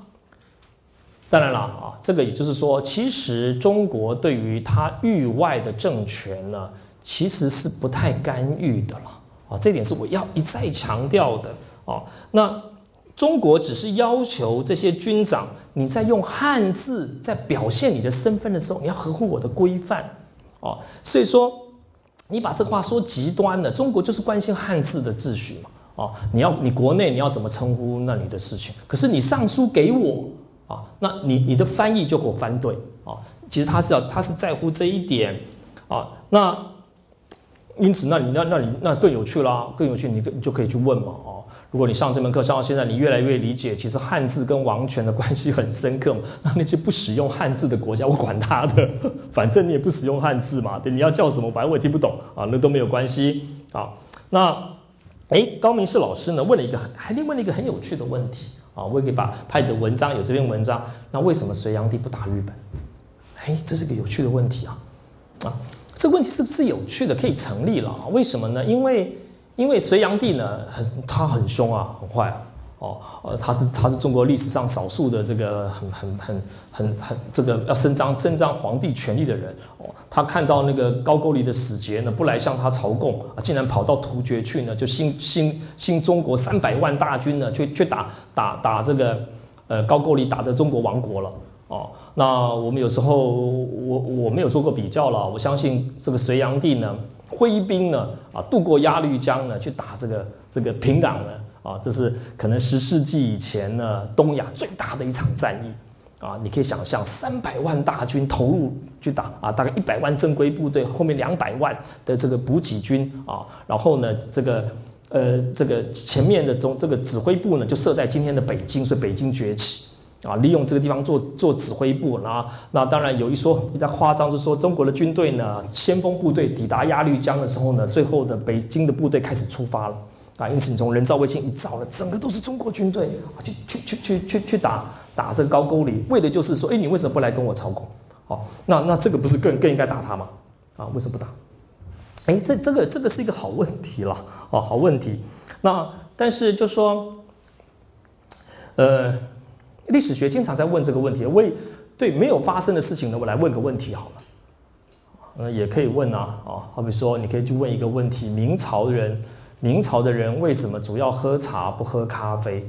当然了啊，这个也就是说，其实中国对于他域外的政权呢，其实是不太干预的了啊，这点是我要一再强调的啊。那中国只是要求这些军长，你在用汉字在表现你的身份的时候，你要合乎我的规范哦。所以说，你把这话说极端了，中国就是关心汉字的秩序嘛。哦，你要你国内你要怎么称呼那你的事情，可是你上书给我啊，那你你的翻译就给我翻对啊。其实他是要他是在乎这一点啊。那因此，那你那那你那更有趣啦，更有趣，你你就可以去问嘛哦。如果你上这门课上到现在，你越来越理解，其实汉字跟王权的关系很深刻嘛。那那些不使用汉字的国家，我管他的，反正你也不使用汉字嘛，对，你要叫什么，反正我也听不懂啊，那都没有关系啊。那。哎，高明士老师呢问了一个很还另问了一个很有趣的问题啊，我也可以把他的文章有这篇文章，那为什么隋炀帝不打日本？哎，这是个有趣的问题啊啊，这个问题是不是有趣的，可以成立了啊？为什么呢？因为因为隋炀帝呢很他很凶啊，很坏啊。哦，呃，他是他是中国历史上少数的这个很很很很很这个要伸张伸张皇帝权力的人哦。他看到那个高句丽的使节呢不来向他朝贡啊，竟然跑到突厥去呢，就新新新中国三百万大军呢，去去打打打这个呃高句丽，打的中国亡国了哦。那我们有时候我我没有做过比较了，我相信这个隋炀帝呢挥兵呢啊渡过鸭绿江呢去打这个这个平壤呢。啊，这是可能十世纪以前呢，东亚最大的一场战役啊！你可以想象，三百万大军投入去打啊，大概一百万正规部队，后面两百万的这个补给军啊，然后呢，这个呃，这个前面的中这个指挥部呢，就设在今天的北京，所以北京崛起啊，利用这个地方做做指挥部。那那当然有一说比较夸张，是说中国的军队呢，先锋部队抵达鸭绿江的时候呢，最后的北京的部队开始出发了。啊，因此你从人造卫星一照了，整个都是中国军队啊，去去去去去去打打这个高句丽，为的就是说，哎，你为什么不来跟我朝贡？哦，那那这个不是更更应该打他吗？啊，为什么不打？哎，这这个这个是一个好问题了，哦，好问题。那但是就说，呃，历史学经常在问这个问题，为对没有发生的事情呢，我来问个问题好了。呃，也可以问啊，啊，好比说，你可以去问一个问题：明朝人。明朝的人为什么主要喝茶不喝咖啡？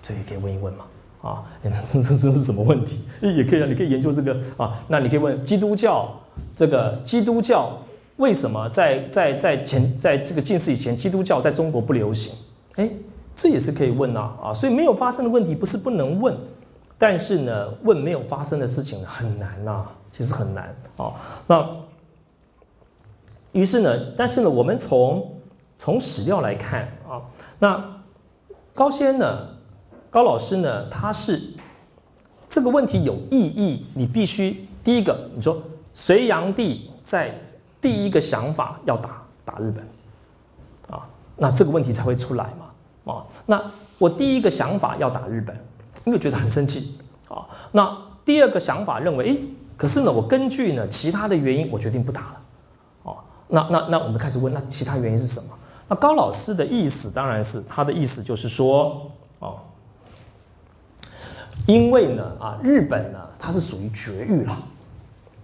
这也可以问一问嘛。啊，这这这是什么问题？也可以啊，你可以研究这个啊。那你可以问基督教，这个基督教为什么在在在前在这个近世以前，基督教在中国不流行？哎，这也是可以问呐。啊，所以没有发生的问题不是不能问，但是呢，问没有发生的事情很难呐，其实很难啊。那于是呢，但是呢，我们从从史料来看啊，那高先呢，高老师呢，他是这个问题有意义，你必须第一个，你说隋炀帝在第一个想法要打打日本啊，那这个问题才会出来嘛啊，那我第一个想法要打日本，因为觉得很生气啊，那第二个想法认为，诶，可是呢，我根据呢其他的原因，我决定不打了，哦，那那那我们开始问，那其他原因是什么？高老师的意思当然是他的意思就是说，哦，因为呢，啊，日本呢，它是属于绝育了，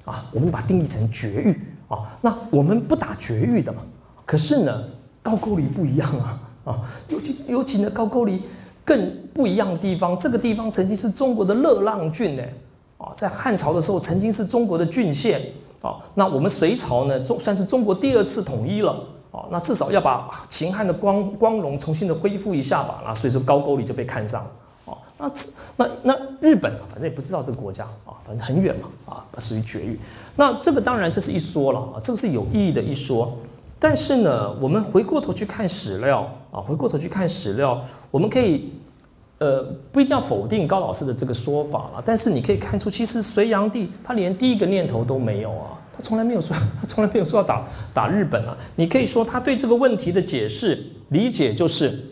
啊，我们把它定义成绝育啊，那我们不打绝育的嘛。可是呢，高句丽不一样啊，啊，尤其尤其呢，高句丽更不一样的地方，这个地方曾经是中国的乐浪郡呢，啊，在汉朝的时候曾经是中国的郡县，啊，那我们隋朝呢，中算是中国第二次统一了。哦，那至少要把秦汉的光光荣重新的恢复一下吧。那所以说高句丽就被看上了。哦，那那那日本反正也不知道这个国家啊，反正很远嘛啊，属于绝育。那这个当然这是一说了啊，这个是有意义的一说。但是呢，我们回过头去看史料啊，回过头去看史料，我们可以呃不一定要否定高老师的这个说法了。但是你可以看出，其实隋炀帝他连第一个念头都没有啊。他从来没有说，他从来没有说要打打日本啊！你可以说他对这个问题的解释理解就是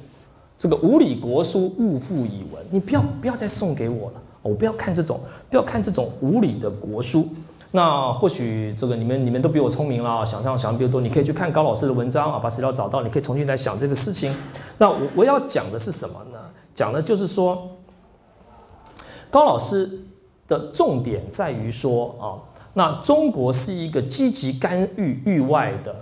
这个无理国书勿复以文，你不要不要再送给我了，我不要看这种不要看这种无理的国书。那或许这个你们你们都比我聪明了，想象想的比较多，你可以去看高老师的文章啊，把史料找到，你可以重新来想这个事情。那我我要讲的是什么呢？讲的就是说，高老师的重点在于说啊。那中国是一个积极干预域外的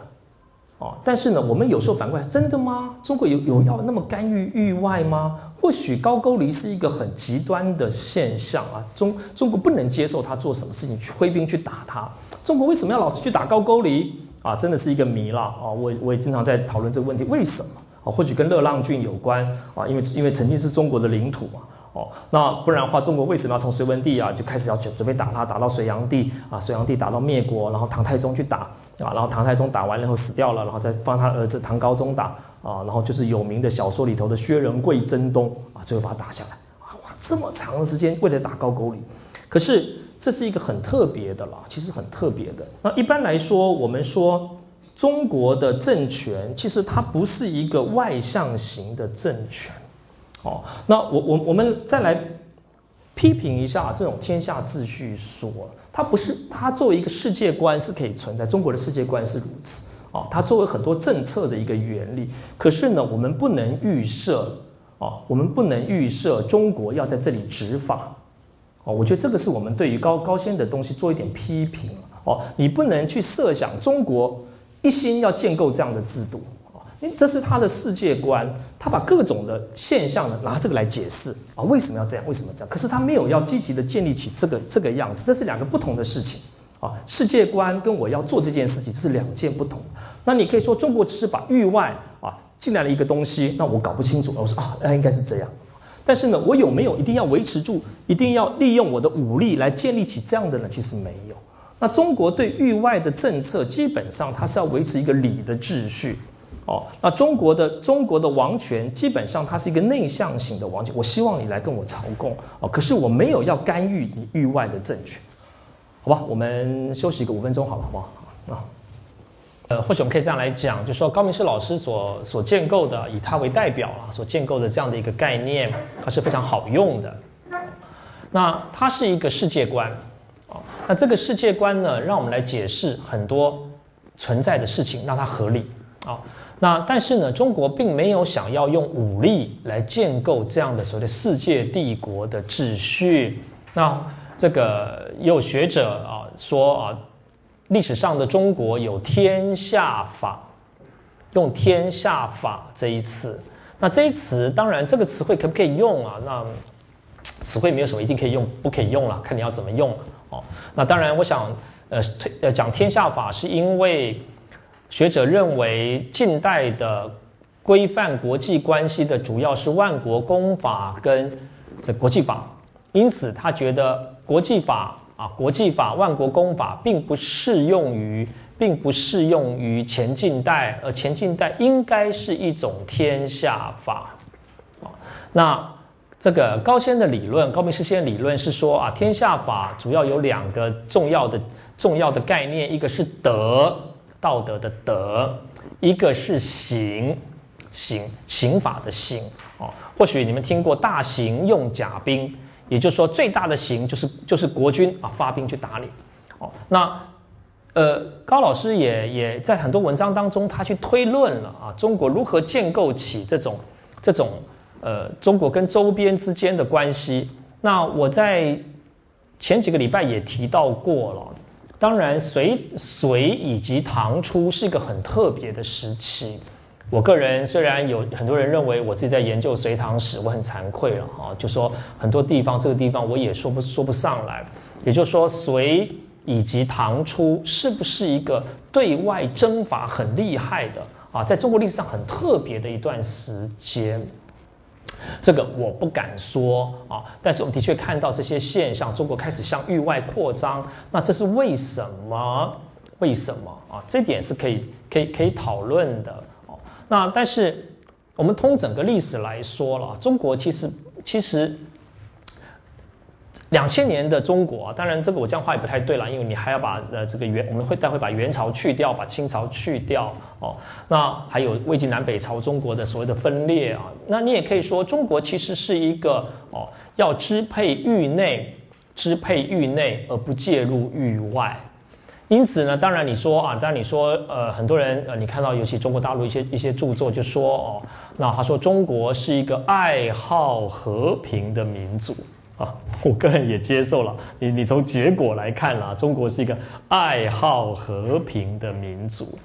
哦，但是呢，我们有时候反过来，真的吗？中国有有要那么干预域外吗？或许高句丽是一个很极端的现象啊，中中国不能接受他做什么事情去挥兵去打他。中国为什么要老是去打高句丽啊？真的是一个谜了啊！我我也经常在讨论这个问题，为什么啊？或许跟热浪郡有关啊，因为因为曾经是中国的领土嘛。哦，那不然的话，中国为什么要从隋文帝啊就开始要准准备打他，打到隋炀帝啊，隋炀帝打到灭国，然后唐太宗去打啊，然后唐太宗打完了以后死掉了，然后再帮他儿子唐高宗打啊，然后就是有名的小说里头的薛仁贵征东啊，最后把他打下来啊，哇，这么长时间为了打高句丽，可是这是一个很特别的了，其实很特别的。那一般来说，我们说中国的政权其实它不是一个外向型的政权。哦，那我我我们再来批评一下这种天下秩序说，它不是它作为一个世界观是可以存在，中国的世界观是如此哦，它作为很多政策的一个原理，可是呢，我们不能预设哦，我们不能预设中国要在这里执法哦，我觉得这个是我们对于高高先的东西做一点批评哦，你不能去设想中国一心要建构这样的制度。这是他的世界观，他把各种的现象呢拿这个来解释啊，为什么要这样？为什么这样？可是他没有要积极的建立起这个这个样子，这是两个不同的事情啊。世界观跟我要做这件事情是两件不同。那你可以说中国只是把域外啊进来了一个东西，那我搞不清楚。我说啊，那应该是这样。但是呢，我有没有一定要维持住，一定要利用我的武力来建立起这样的呢？其实没有。那中国对域外的政策，基本上它是要维持一个礼的秩序。哦，那中国的中国的王权基本上它是一个内向型的王权。我希望你来跟我朝贡哦，可是我没有要干预你域外的政权，好吧？我们休息个五分钟，好了，好不好？啊，呃，或许我们可以这样来讲，就说高明师老师所所建构的，以他为代表啊，所建构的这样的一个概念，它是非常好用的。那它是一个世界观啊，那这个世界观呢，让我们来解释很多存在的事情，让它合理啊。那但是呢，中国并没有想要用武力来建构这样的所谓的世界帝国的秩序。那这个也有学者啊说啊，历史上的中国有天下法，用天下法这一词。那这一词当然这个词汇可不可以用啊？那词汇没有什么一定可以用不可以用了，看你要怎么用哦。那当然，我想呃推呃讲天下法是因为。学者认为，近代的规范国际关系的主要是万国公法跟这国际法，因此他觉得国际法啊，国际法、万国公法并不适用于，并不适用于前近代，而前近代应该是一种天下法。啊，那这个高先的理论，高明师先的理论是说啊，天下法主要有两个重要的重要的概念，一个是德。道德的德，一个是刑，刑刑法的刑哦。或许你们听过大刑用甲兵，也就是说最大的刑就是就是国军啊发兵去打你哦。那呃高老师也也在很多文章当中，他去推论了啊中国如何建构起这种这种呃中国跟周边之间的关系。那我在前几个礼拜也提到过了。当然，隋隋以及唐初是一个很特别的时期。我个人虽然有很多人认为我自己在研究隋唐史，我很惭愧了哈，就说很多地方这个地方我也说不说不上来。也就是说，隋以及唐初是不是一个对外征伐很厉害的啊，在中国历史上很特别的一段时间？这个我不敢说啊，但是我们的确看到这些现象，中国开始向域外扩张，那这是为什么？为什么啊？这点是可以、可以、可以讨论的哦。那但是我们通整个历史来说了，中国其实其实。两千年的中国啊，当然这个我这样话也不太对了，因为你还要把呃这个元，我们会待会把元朝去掉，把清朝去掉哦。那还有魏晋南北朝中国的所谓的分裂啊，那你也可以说中国其实是一个哦要支配域内，支配域内而不介入域外。因此呢，当然你说啊，当然你说呃很多人呃你看到尤其中国大陆一些一些著作就说哦，那他说中国是一个爱好和平的民族。啊，我个人也接受了。你你从结果来看啦，中国是一个爱好和平的民族，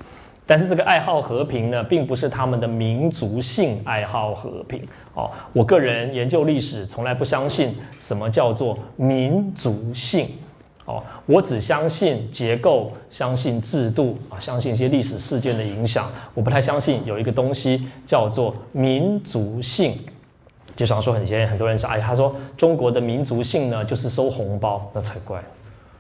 但是这个爱好和平呢，并不是他们的民族性爱好和平哦。我个人研究历史，从来不相信什么叫做民族性哦，我只相信结构，相信制度啊，相信一些历史事件的影响。我不太相信有一个东西叫做民族性。就想说，很些很多人说，哎，他说中国的民族性呢，就是收红包，那才怪。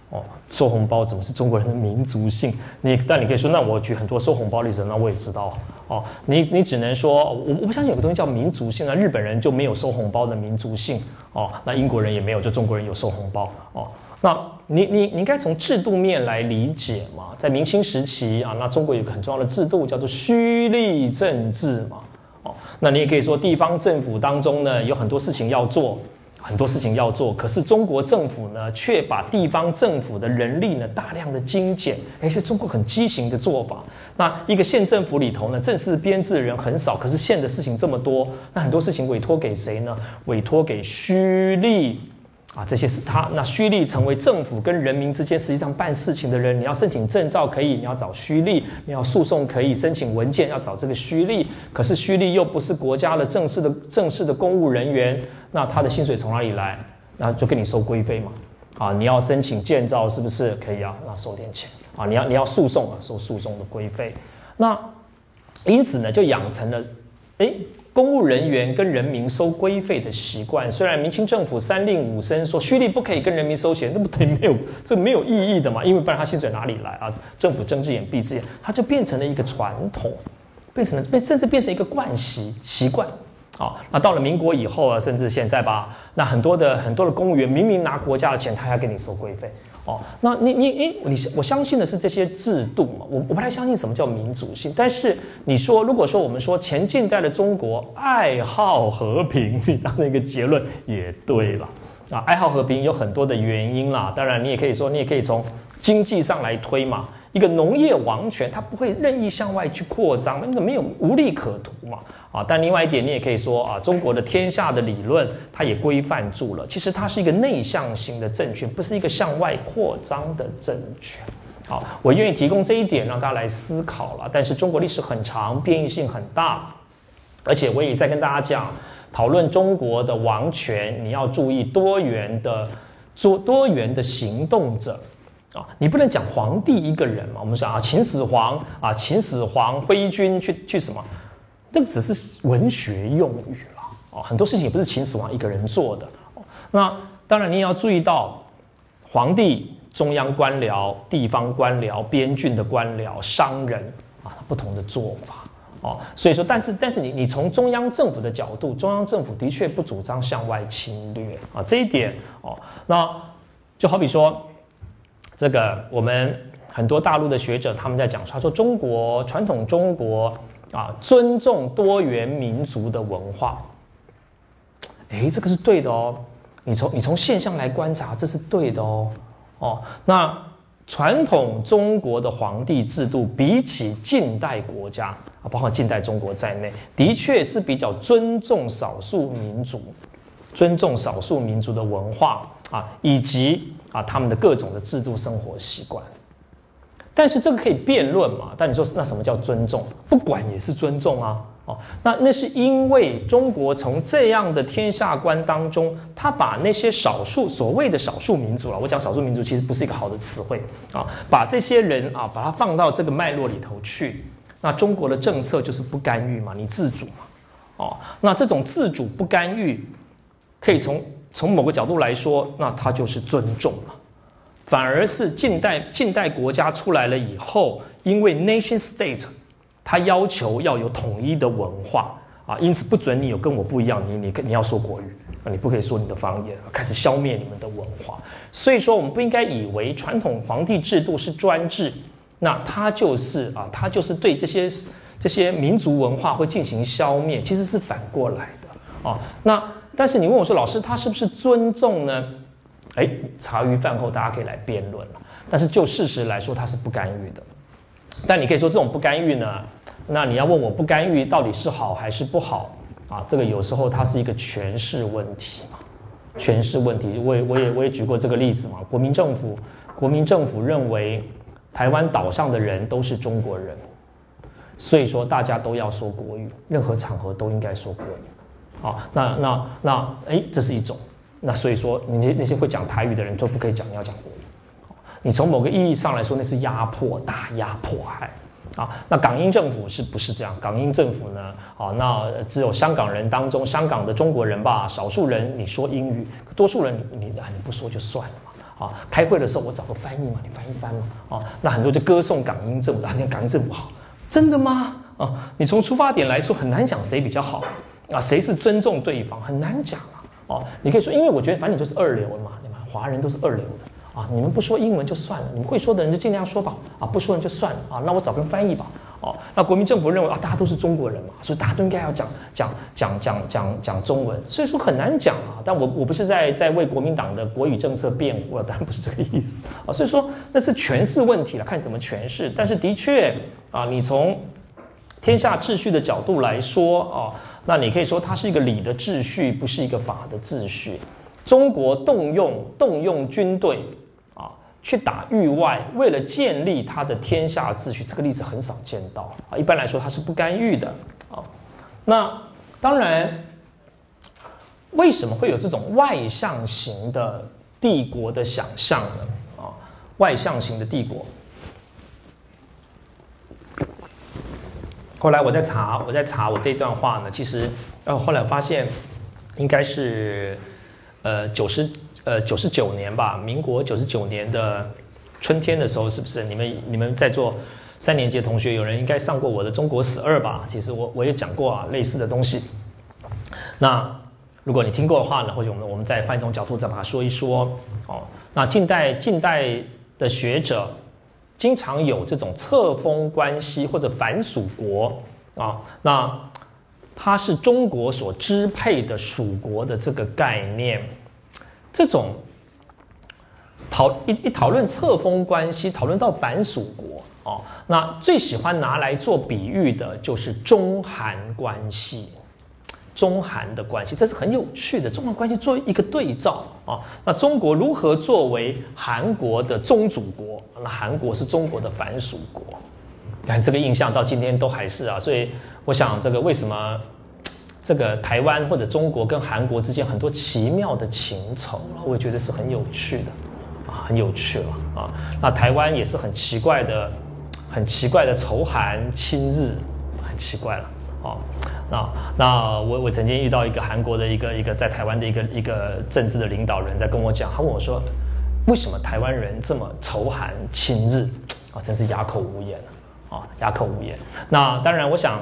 哦，收红包怎么是中国人的民族性？你但你可以说，那我举很多收红包例子，那我也知道。哦，你你只能说，我我不相信有个东西叫民族性啊。日本人就没有收红包的民族性哦，那英国人也没有，就中国人有收红包哦。那你你你应该从制度面来理解嘛。在明清时期啊，那中国有个很重要的制度叫做虚吏政治嘛。那你也可以说地方政府当中呢，有很多事情要做。很多事情要做，可是中国政府呢，却把地方政府的人力呢大量的精简，哎，是中国很畸形的做法。那一个县政府里头呢，正式编制人很少，可是县的事情这么多，那很多事情委托给谁呢？委托给虚吏。啊，这些是他那虚吏成为政府跟人民之间实际上办事情的人。你要申请证照可以，你要找虚吏；你要诉讼可以，申请文件要找这个虚吏。可是虚吏又不是国家的正式的正式的公务人员，那他的薪水从哪里来？那就跟你收规费嘛。啊，你要申请建造是不是可以啊？那收点钱啊。你要你要诉讼啊，收诉讼的规费。那因此呢，就养成了哎。公务人员跟人民收规费的习惯，虽然明清政府三令五申说虚吏不可以跟人民收钱，那不等于没有这没有意义的嘛？因为不然他薪水哪里来啊？政府睁只眼闭只眼，他就变成了一个传统，变成了变甚至变成一个惯习习惯。好，那到了民国以后啊，甚至现在吧，那很多的很多的公务员明明拿国家的钱，他还要跟你收规费。哦，那你你你你我相信的是这些制度嘛，我我不太相信什么叫民主性。但是你说，如果说我们说前近代的中国爱好和平，你当那个结论也对了啊。爱好和平有很多的原因啦，当然你也可以说，你也可以从经济上来推嘛。一个农业王权，它不会任意向外去扩张，那个没有无利可图嘛。啊，但另外一点，你也可以说啊，中国的天下的理论，它也规范住了。其实它是一个内向型的政权，不是一个向外扩张的政权。好，我愿意提供这一点让大家来思考了。但是中国历史很长，变异性很大，而且我也在跟大家讲，讨论中国的王权，你要注意多元的做多元的行动者啊，你不能讲皇帝一个人嘛。我们说啊，秦始皇啊，秦始皇挥军去去什么？那个只是文学用语了哦，很多事情也不是秦始皇一个人做的哦。那当然，你也要注意到，皇帝、中央官僚、地方官僚、边郡的官僚、商人啊，不同的做法哦。所以说，但是但是你你从中央政府的角度，中央政府的确不主张向外侵略啊，这一点哦。那就好比说，这个我们很多大陆的学者他们在讲，他说中国传统中国。啊，尊重多元民族的文化，哎，这个是对的哦。你从你从现象来观察，这是对的哦。哦，那传统中国的皇帝制度，比起近代国家啊，包括近代中国在内，的确是比较尊重少数民族，尊重少数民族的文化啊，以及啊他们的各种的制度生活习惯。但是这个可以辩论嘛？但你说那什么叫尊重？不管也是尊重啊！哦，那那是因为中国从这样的天下观当中，他把那些少数所谓的少数民族了，我讲少数民族其实不是一个好的词汇啊，把这些人啊，把它放到这个脉络里头去。那中国的政策就是不干预嘛，你自主嘛，哦，那这种自主不干预，可以从从某个角度来说，那它就是尊重了。反而是近代近代国家出来了以后，因为 nation state，它要求要有统一的文化啊，因此不准你有跟我不一样，你你你要说国语啊，你不可以说你的方言，开始消灭你们的文化。所以说，我们不应该以为传统皇帝制度是专制，那它就是啊，它就是对这些这些民族文化会进行消灭，其实是反过来的啊。那但是你问我说，老师他是不是尊重呢？哎，茶余饭后大家可以来辩论。但是就事实来说，它是不干预的。但你可以说这种不干预呢？那你要问我不干预到底是好还是不好啊？这个有时候它是一个诠释问题嘛，诠释问题。我也我也我也举过这个例子嘛。国民政府国民政府认为台湾岛上的人都是中国人，所以说大家都要说国语，任何场合都应该说国语。好，那那那，哎，这是一种。那所以说，那些那些会讲台语的人都不可以讲，你要讲国语。你从某个意义上来说，那是压迫、大压迫害。啊，那港英政府是不是这样？港英政府呢？啊，那只有香港人当中，香港的中国人吧，少数人你说英语，多数人你你你不说就算了嘛。啊，开会的时候我找个翻译嘛，你翻译翻嘛。啊，那很多就歌颂港英政府，啊，港英政府好，真的吗？啊，你从出发点来说很难讲谁比较好啊，谁是尊重对方很难讲啊。哦，你可以说，因为我觉得反正你就是二流嘛，对吗？华人都是二流的。啊，你们不说英文就算了，你们会说的人就尽量说吧。啊，不说人就算了。啊，那我找个人翻译吧。哦，那国民政府认为啊，大家都是中国人嘛，所以大家都应该要讲讲讲讲讲讲中文。所以说很难讲啊。但我我不是在在为国民党的国语政策辩护了，当然不是这个意思啊。所以说那是诠释问题了，看怎么诠释。但是的确啊，你从天下秩序的角度来说啊，那你可以说它是一个礼的秩序，不是一个法的秩序。中国动用动用军队啊。去打域外，为了建立他的天下秩序，这个例子很少见到啊。一般来说，他是不干预的啊。那当然，为什么会有这种外向型的帝国的想象呢？啊，外向型的帝国。后来我在查，我在查我这段话呢，其实呃，后来发现应该是呃九十。呃，九十九年吧，民国九十九年的春天的时候，是不是？你们你们在座三年级的同学，有人应该上过我的《中国史二》吧？其实我我也讲过啊，类似的东西。那如果你听过的话呢，或许我们我们再换一种角度再把它说一说哦。那近代近代的学者经常有这种册封关系或者反蜀国啊，那它是中国所支配的蜀国的这个概念。这种讨一一讨论册封关系，讨论到反蜀国哦，那最喜欢拿来做比喻的就是中韩关系，中韩的关系，这是很有趣的。中韩关系作为一个对照啊，那中国如何作为韩国的宗主国？那韩国是中国的反属国，看这个印象到今天都还是啊，所以我想这个为什么？这个台湾或者中国跟韩国之间很多奇妙的情仇，我也觉得是很有趣的，啊，很有趣了啊。那台湾也是很奇怪的，很奇怪的仇韩亲日，很奇怪了啊。那那我我曾经遇到一个韩国的一个一个在台湾的一个一个政治的领导人，在跟我讲，他问我说，为什么台湾人这么仇韩亲日啊？真是哑口无言啊，哑口无言。那当然，我想。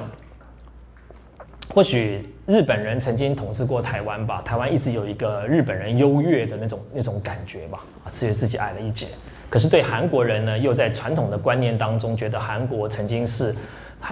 或许日本人曾经统治过台湾吧，台湾一直有一个日本人优越的那种那种感觉吧，啊，觉自己矮了一截。可是对韩国人呢，又在传统的观念当中，觉得韩国曾经是，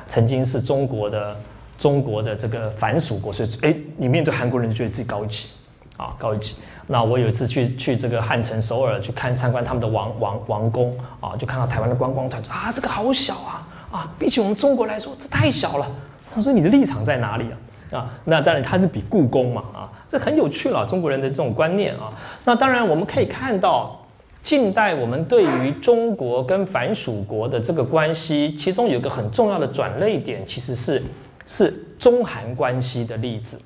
曾经是中国的中国的这个反属国，所以哎，你面对韩国人就觉得自己高级，啊，高级。那我有一次去去这个汉城首尔去看参观他们的王王王宫啊，就看到台湾的观光团啊，这个好小啊，啊，比起我们中国来说，这太小了。他说：“你的立场在哪里啊？啊，那当然他是比故宫嘛啊，这很有趣了，中国人的这种观念啊。那当然我们可以看到，近代我们对于中国跟反蜀国的这个关系，其中有一个很重要的转类点，其实是是中韩关系的例子。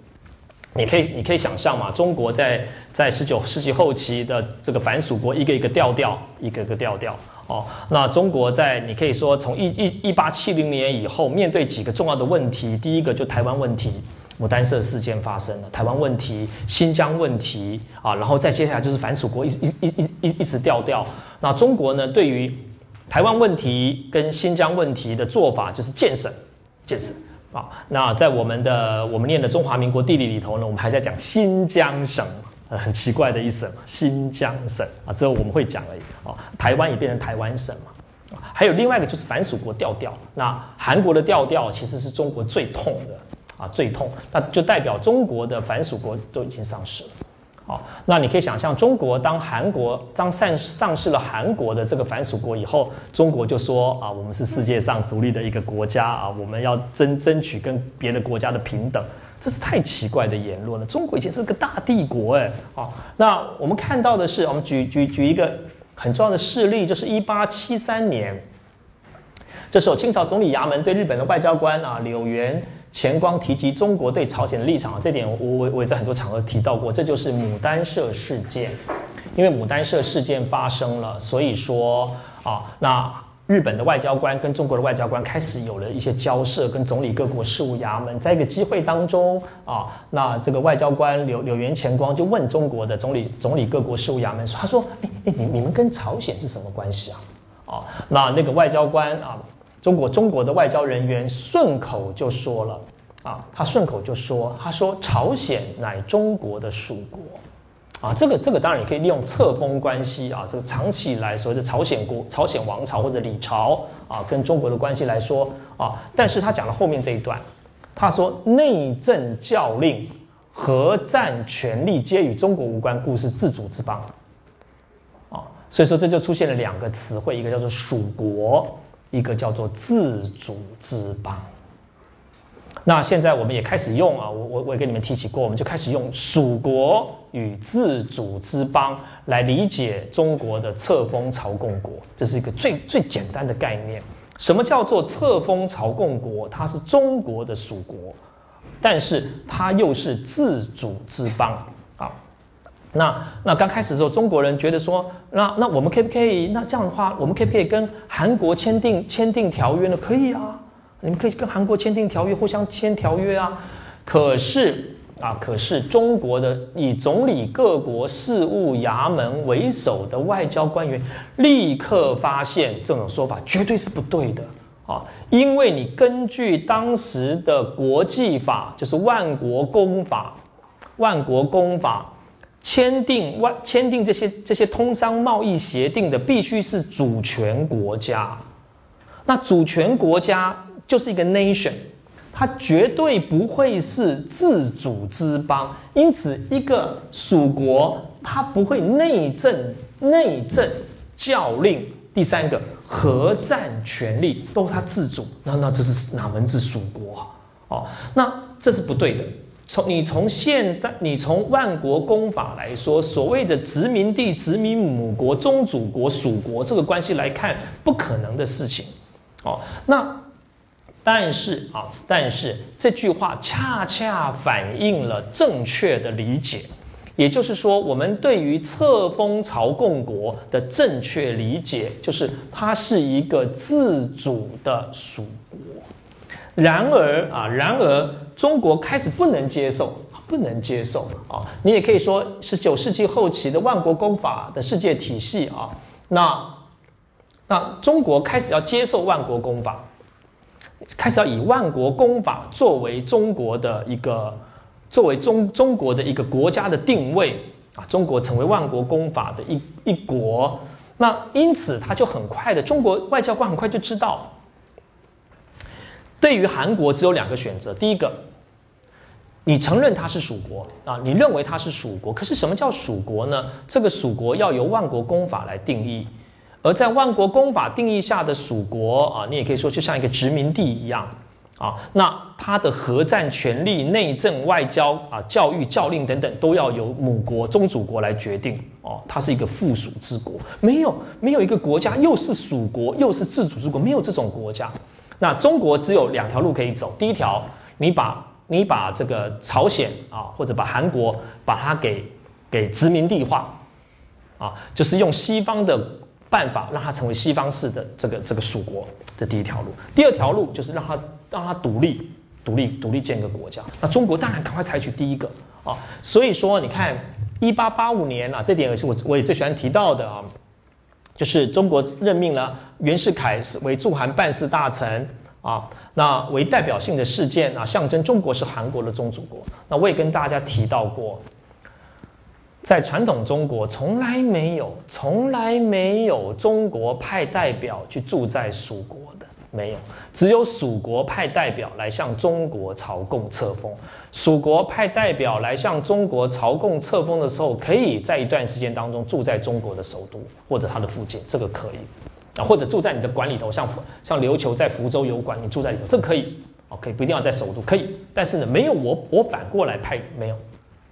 你可以你可以想象嘛，中国在在十九世纪后期的这个反蜀国，一个一个调调，一个个调调。”哦，那中国在你可以说从一一一八七零年以后，面对几个重要的问题，第一个就台湾问题，牡丹社事件发生了，台湾问题、新疆问题啊，然后再接下来就是反蜀国一一一一一一直调调。那中国呢，对于台湾问题跟新疆问题的做法就是建省，建省啊。那在我们的我们念的中华民国地理里头呢，我们还在讲新疆省。很奇怪的一省，新疆省啊，之后我们会讲而已啊。台湾也变成台湾省嘛啊。还有另外一个就是反蜀国调调，那韩国的调调其实是中国最痛的啊，最痛，那就代表中国的反蜀国都已经丧失了。好，那你可以想象，中国当韩国当丧丧失了韩国的这个反属国以后，中国就说啊，我们是世界上独立的一个国家啊，我们要争争取跟别的国家的平等。这是太奇怪的言论了。中国以前是个大帝国，哎，啊，那我们看到的是，我们举举举一个很重要的事例，就是一八七三年，这时候，清朝总理衙门对日本的外交官啊柳原前光提及中国对朝鲜的立场，这点我我我也在很多场合提到过，这就是牡丹社事件。因为牡丹社事件发生了，所以说啊，那日本的外交官跟中国的外交官开始有了一些交涉，跟总理各国事务衙门，在一个机会当中啊，那这个外交官柳柳原前光就问中国的总理总理各国事务衙门说，他说，哎哎，你你们跟朝鲜是什么关系啊？啊，那那个外交官啊，中国中国的外交人员顺口就说了啊，他顺口就说，他说朝鲜乃中国的属国。啊，这个这个当然也可以利用册封关系啊，这个长期以来所谓的朝鲜国、朝鲜王朝或者李朝啊，跟中国的关系来说啊，但是他讲了后面这一段，他说内政教令、核战权力皆与中国无关，故是自主之邦。啊，所以说这就出现了两个词汇，一个叫做属国，一个叫做自主之邦。那现在我们也开始用啊，我我我跟你们提起过，我们就开始用蜀国与自主之邦来理解中国的册封朝贡国，这是一个最最简单的概念。什么叫做册封朝贡国？它是中国的属国，但是它又是自主之邦。那那刚开始的时候，中国人觉得说，那那我们可不可以？那这样的话，我们可不可以跟韩国签订签订条约呢？可以啊。你们可以跟韩国签订条约，互相签条约啊。可是啊，可是中国的以总理各国事务衙门为首的外交官员立刻发现这种说法绝对是不对的啊！因为你根据当时的国际法，就是万国公法，万国公法签订外签订这些这些通商贸易协定的，必须是主权国家。那主权国家。就是一个 nation，它绝对不会是自主之邦，因此一个属国它不会内政、内政教令。第三个，核战权力都是它自主，那那这是哪门子属国啊？哦，那这是不对的。从你从现在，你从万国公法来说，所谓的殖民地、殖民母国、宗主国、属国这个关系来看，不可能的事情。哦，那。但是啊，但是这句话恰恰反映了正确的理解，也就是说，我们对于册封朝贡国的正确理解，就是它是一个自主的属。然而啊，然而中国开始不能接受，不能接受啊。你也可以说是九世纪后期的万国公法的世界体系啊，那那中国开始要接受万国公法。开始要以万国公法作为中国的一个，作为中中国的一个国家的定位啊，中国成为万国公法的一一国，那因此他就很快的，中国外交官很快就知道，对于韩国只有两个选择，第一个，你承认它是属国啊，你认为它是属国，可是什么叫属国呢？这个属国要由万国公法来定义。而在万国公法定义下的属国啊，你也可以说就像一个殖民地一样啊。那它的核战权力、内政、外交啊、教育、教令等等，都要由母国、宗主国来决定哦。它是一个附属之国，没有没有一个国家又是属国又是自主之国，没有这种国家。那中国只有两条路可以走。第一条，你把你把这个朝鲜啊，或者把韩国把它给给殖民地化啊，就是用西方的。办法让它成为西方式的这个这个属国，这第一条路。第二条路就是让它让它独立，独立独立建一个国家。那中国当然赶快采取第一个啊。所以说，你看一八八五年啊，这点也是我我也最喜欢提到的啊，就是中国任命了袁世凯为驻韩办事大臣啊，那为代表性的事件啊，象征中国是韩国的宗主国。那我也跟大家提到过。在传统中国，从来没有、从来没有中国派代表去住在蜀国的，没有，只有蜀国派代表来向中国朝贡册封。蜀国派代表来向中国朝贡册封的时候，可以在一段时间当中住在中国的首都或者它的附近，这个可以。啊，或者住在你的馆里头，像像琉球在福州有馆，你住在里头，这可以，OK，不一定要在首都，可以，但是呢，没有我我反过来派，没有，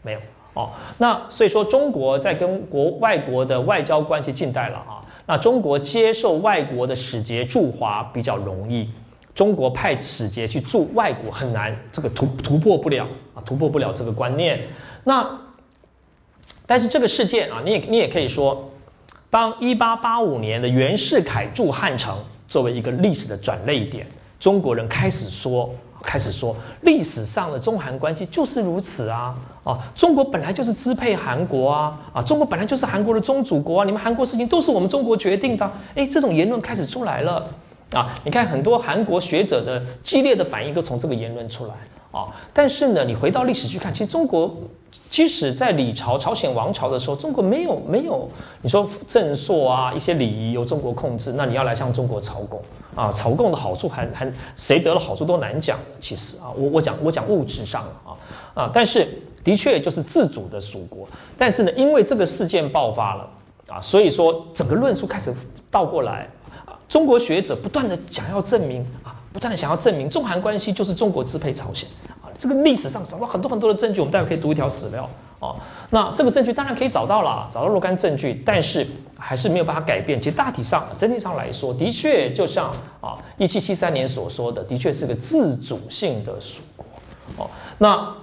没有。哦，那所以说中国在跟国外国的外交关系近代了啊，那中国接受外国的使节驻华比较容易，中国派使节去驻外国很难，这个突突破不了啊，突破不了这个观念。那但是这个事件啊，你也你也可以说，当一八八五年的袁世凯驻汉城作为一个历史的转捩点，中国人开始说。开始说历史上的中韩关系就是如此啊啊！中国本来就是支配韩国啊啊！中国本来就是韩国的宗主国啊！你们韩国事情都是我们中国决定的。哎，这种言论开始出来了啊！你看很多韩国学者的激烈的反应都从这个言论出来啊。但是呢，你回到历史去看，其实中国即使在李朝朝鲜王朝的时候，中国没有没有你说正朔啊一些礼仪由中国控制，那你要来向中国朝贡。啊，朝贡的好处还还谁得了好处都难讲。其实啊，我我讲我讲物质上啊啊，但是的确就是自主的属国。但是呢，因为这个事件爆发了啊，所以说整个论述开始倒过来。中国学者不断的想要证明啊，不断的想要证明中韩关系就是中国支配朝鲜啊。这个历史上找到很多很多的证据，我们待会可以读一条史料啊。那这个证据当然可以找到了，找到若干证据，但是。还是没有办法改变。其实大体上、整体上来说，的确就像啊，一七七三年所说的，的确是个自主性的属国。哦，那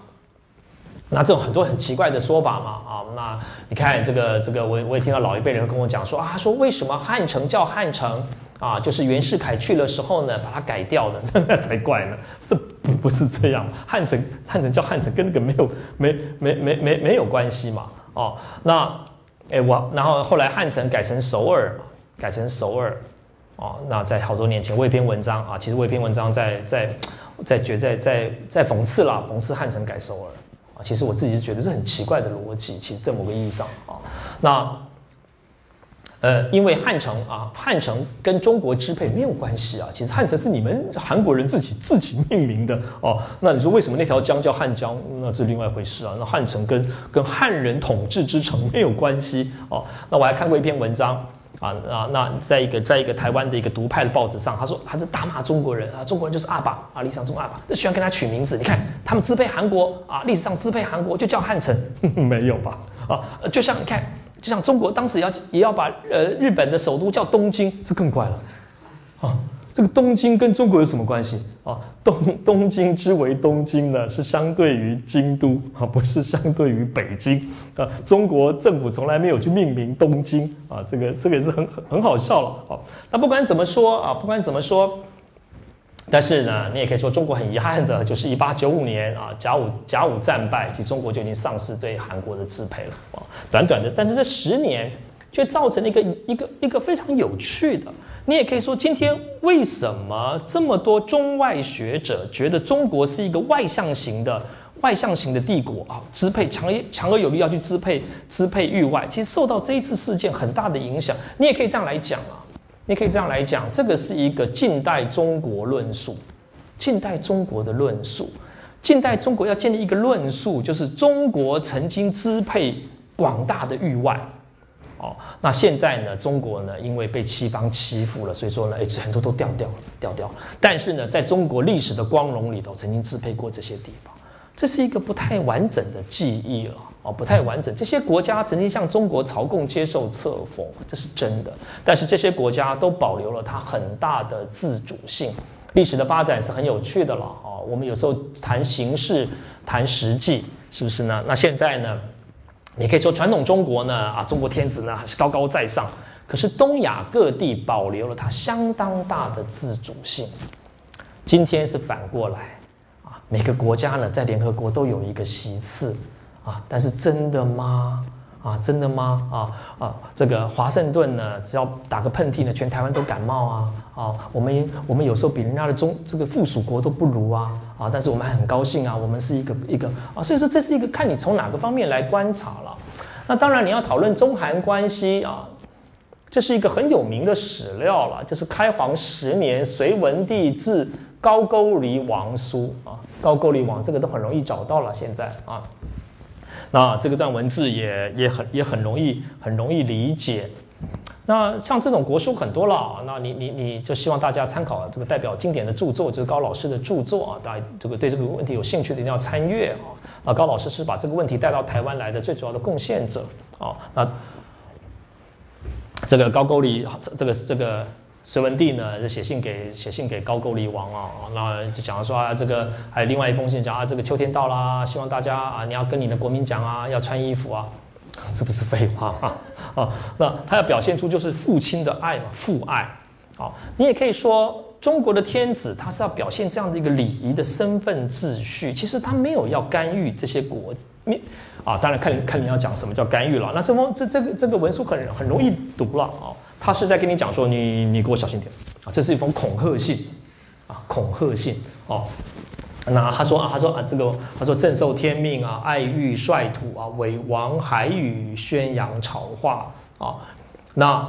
那这种很多很奇怪的说法嘛，啊，那你看这个这个，我我也听到老一辈人跟我讲说啊，说为什么汉城叫汉城啊，就是袁世凯去的时候呢，把它改掉的，那才怪呢。这不是这样，汉城汉城叫汉城，跟那个没有没没没没没有关系嘛。哦，那。哎，我然后后来汉城改成首尔嘛，改成首尔，哦，那在好多年前，我一篇文章啊，其实我一篇文章在在在觉在在在讽刺啦，讽刺汉城改首尔啊，其实我自己是觉得是很奇怪的逻辑，其实在某个意义上啊，那。呃，因为汉城啊，汉城跟中国支配没有关系啊。其实汉城是你们韩国人自己自己命名的哦。那你说为什么那条江叫汉江？那是另外一回事啊。那汉城跟跟汉人统治之城没有关系哦。那我还看过一篇文章啊啊，那在一个在一个台湾的一个独派的报纸上，他说他是大骂中国人啊，中国人就是阿爸啊，历史上中阿爸，那喜欢跟他取名字。你看他们支配韩国啊，历史上支配韩国就叫汉城，没有吧？啊，就像你看。就像中国当时要也要把呃日本的首都叫东京，这更怪了，啊，这个东京跟中国有什么关系啊？东东京之为东京呢，是相对于京都啊，不是相对于北京啊。中国政府从来没有去命名东京啊，这个这个也是很很很好笑了啊。那不管怎么说啊，不管怎么说。但是呢，你也可以说中国很遗憾的，就是一八九五年啊，甲午甲午战败，其实中国就已经丧失对韩国的支配了啊。短短的，但是这十年却造成了一个一个一个非常有趣的。你也可以说，今天为什么这么多中外学者觉得中国是一个外向型的外向型的帝国啊？支配强强而有力要去支配支配域外，其实受到这一次事件很大的影响。你也可以这样来讲啊。你可以这样来讲，这个是一个近代中国论述，近代中国的论述，近代中国要建立一个论述，就是中国曾经支配广大的域外，哦，那现在呢，中国呢，因为被西方欺负了，所以说呢，哎，很多都掉掉了，掉掉了。但是呢，在中国历史的光荣里头，曾经支配过这些地方，这是一个不太完整的记忆了。不太完整。这些国家曾经向中国朝贡、接受册封，这是真的。但是这些国家都保留了它很大的自主性。历史的发展是很有趣的了。哦，我们有时候谈形式、谈实际，是不是呢？那现在呢？你可以说传统中国呢，啊，中国天子呢还是高高在上。可是东亚各地保留了它相当大的自主性。今天是反过来，啊，每个国家呢在联合国都有一个席次。啊，但是真的吗？啊，真的吗？啊啊，这个华盛顿呢，只要打个喷嚏呢，全台湾都感冒啊！啊，我们我们有时候比人家的中这个附属国都不如啊！啊，但是我们还很高兴啊，我们是一个一个啊，所以说这是一个看你从哪个方面来观察了。那当然你要讨论中韩关系啊，这是一个很有名的史料了，就是开皇十年隋文帝制高句丽王书啊，高句丽王这个都很容易找到了，现在啊。那这个段文字也也很也很容易很容易理解。那像这种国书很多了，那你你你就希望大家参考这个代表经典的著作，就是高老师的著作啊。大家这个对这个问题有兴趣的一定要参阅啊。啊，高老师是把这个问题带到台湾来的最主要的贡献者啊。那这个高句丽这个这个隋文帝呢，就写信给写信给高句丽王啊，那就讲说啊，这个还有另外一封信讲啊，这个秋天到啦，希望大家啊，你要跟你的国民讲啊，要穿衣服啊，这不是废话啊 啊，那他要表现出就是父亲的爱嘛，父爱。好，你也可以说中国的天子他是要表现这样的一个礼仪的身份秩序，其实他没有要干预这些国民啊。当然看你看你要讲什么叫干预了。那这封这这个这个文书很很容易读了啊，他是在跟你讲说你你给我小心点啊，这是一封恐吓信啊，恐吓信哦。那他说啊，他说啊，这个他说朕受天命啊，爱欲率土啊，为王海宇宣扬朝化啊，那。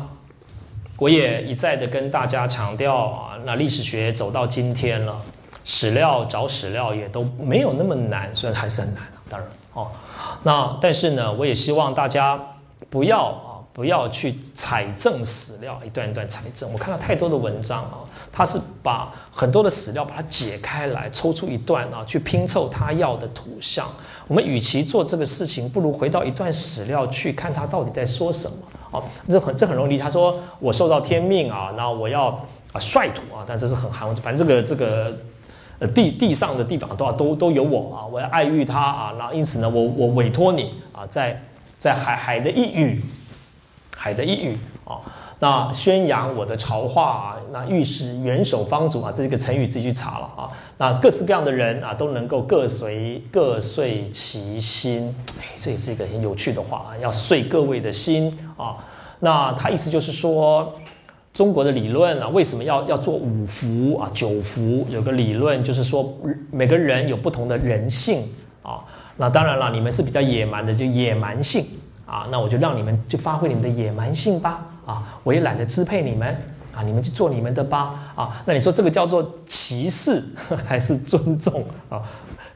我也一再的跟大家强调啊，那历史学走到今天了，史料找史料也都没有那么难，虽然还是很难啊，当然哦。那但是呢，我也希望大家不要啊，不要去采证史料，一段一段采证。我看到太多的文章啊，他是把很多的史料把它解开来，抽出一段啊，去拼凑他要的图像。我们与其做这个事情，不如回到一段史料去看他到底在说什么。哦，这很这很容易。他说我受到天命啊，那我要啊率土啊，但这是很含混。反正这个这个呃地地上的地方都要都都有我啊，我要爱育他啊，那因此呢，我我委托你啊，在在海海的一隅，海的一隅啊，那宣扬我的朝化啊，那御史元首方主啊，这是一个成语，自己去查了啊。那各式各样的人啊，都能够各随各遂其心，哎，这也是一个很有趣的话啊，要遂各位的心啊。那他意思就是说，中国的理论啊，为什么要要做五福啊、九福？有个理论就是说，每个人有不同的人性啊。那当然了，你们是比较野蛮的，就野蛮性啊。那我就让你们去发挥你们的野蛮性吧啊，我也懒得支配你们。啊，你们去做你们的吧！啊，那你说这个叫做歧视 还是尊重啊？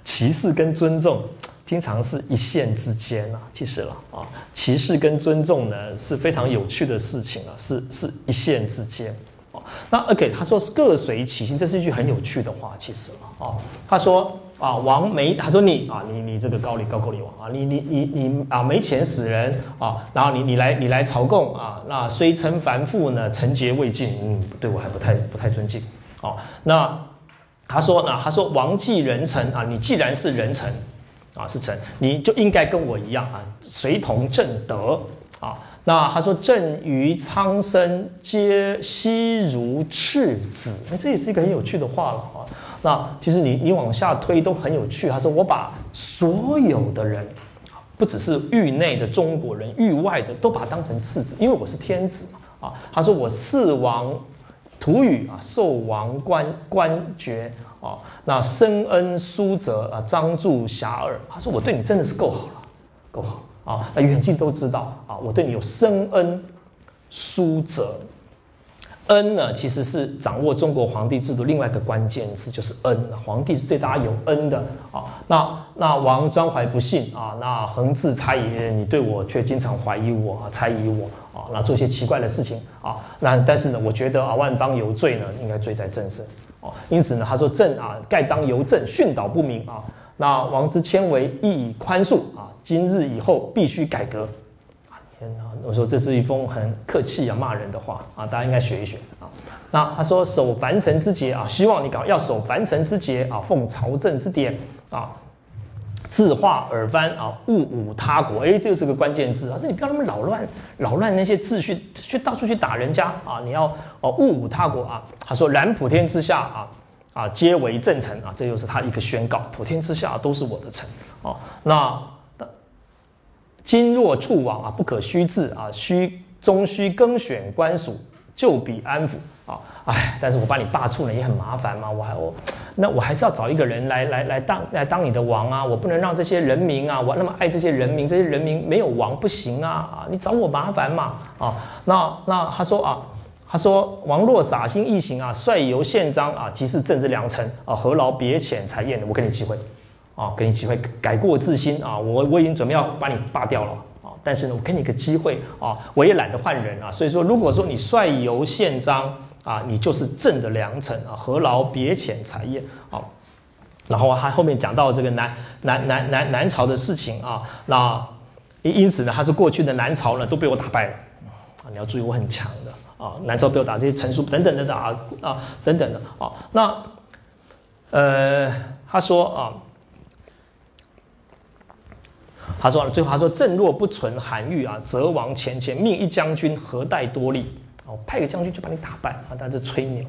歧视跟尊重经常是一线之间啊，其实了啊，歧视跟尊重呢是非常有趣的事情啊，是是一线之间。哦，那 OK，他说各随其心，这是一句很有趣的话，其实了哦，他说。啊，王没他说你啊，你你这个高丽高句丽王啊，你你你你啊没钱死人啊，然后你你来你来朝贡啊，那虽称凡父呢，臣节未尽，嗯，对我还不太不太尊敬哦。那他说那他说王既人臣啊，你既然是人臣啊是臣，你就应该跟我一样啊，随同正德啊。那他说朕于苍生皆悉如赤子，哎，这也是一个很有趣的话了啊。那其实你你往下推都很有趣。他说：“我把所有的人，不只是域内的中国人，域外的都把它当成次子，因为我是天子嘛。”啊，他说：“我四王土语啊，受王官官爵啊，那深恩苏泽啊，张柱遐迩。”他说：“我对你真的是够好了，够好啊！那远近都知道啊，我对你有深恩苏泽。”恩呢，其实是掌握中国皇帝制度另外一个关键词，就是恩。皇帝是对大家有恩的啊。那那王专怀不信啊，那横自猜疑，你对我却经常怀疑我、猜疑我啊，那做些奇怪的事情啊。那但是呢，我觉得啊，万方有罪呢，应该罪在朕身哦。因此呢，他说朕啊，盖当由朕训导不明啊。那王之谦为亦宽恕啊，今日以后必须改革。我说这是一封很客气啊骂人的话啊，大家应该学一学啊。那他说守凡尘之节啊，希望你搞要守凡尘之节啊，奉朝政之典啊，自化尔藩啊，勿侮他国。哎，这个是个关键字啊，说你不要那么扰乱扰乱那些秩序，去到处去打人家啊，你要哦勿侮他国啊。他说然普天之下啊啊皆为正臣啊，这又是他一个宣告，普天之下都是我的臣啊。那。今若触往啊，不可虚置啊，需终需更选官署，就比安抚啊。哎，但是我把你罢黜了也很麻烦嘛，我还我，那我还是要找一个人来来来当来当你的王啊，我不能让这些人民啊，我那么爱这些人民，这些人民没有王不行啊啊，你找我麻烦嘛啊。那那他说啊，他说王若洒心一行啊，率由宪章啊，即是政治良臣啊，何劳别遣才验的，我给你机会。啊，给你机会改过自新啊！我我已经准备要把你罢掉了啊！但是呢，我给你个机会啊！我也懒得换人啊！所以说，如果说你率由宪章啊，你就是朕的良臣啊，何劳别遣才业啊？然后他后面讲到这个南南南南南朝的事情啊，那因此呢，他是过去的南朝呢都被我打败了啊。你要注意，我很强的啊，南朝表达这些陈述等等等等啊啊等等的啊。那呃，他说啊，他说最后他说，朕若不存韩愈啊，则亡前前命一将军何待多力？哦，派个将军就把你打败啊，但是吹牛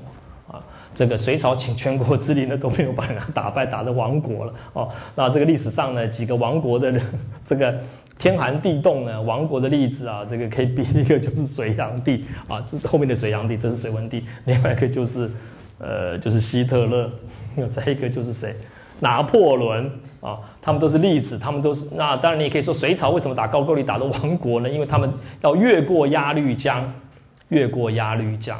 啊。这个隋朝请全国之力呢都没有把人家打败，打的亡国了哦。那这个历史上呢几个亡国的人，这个天寒地冻呢亡国的例子啊，这个可以比一个就是隋炀帝啊，这后面的隋炀帝，这是隋文帝，另外一个就是呃就是希特勒，再一个就是谁拿破仑啊，他们都是例子，他们都是那当然你也可以说隋朝为什么打高句丽打的亡国呢？因为他们要越过鸭绿江，越过鸭绿江。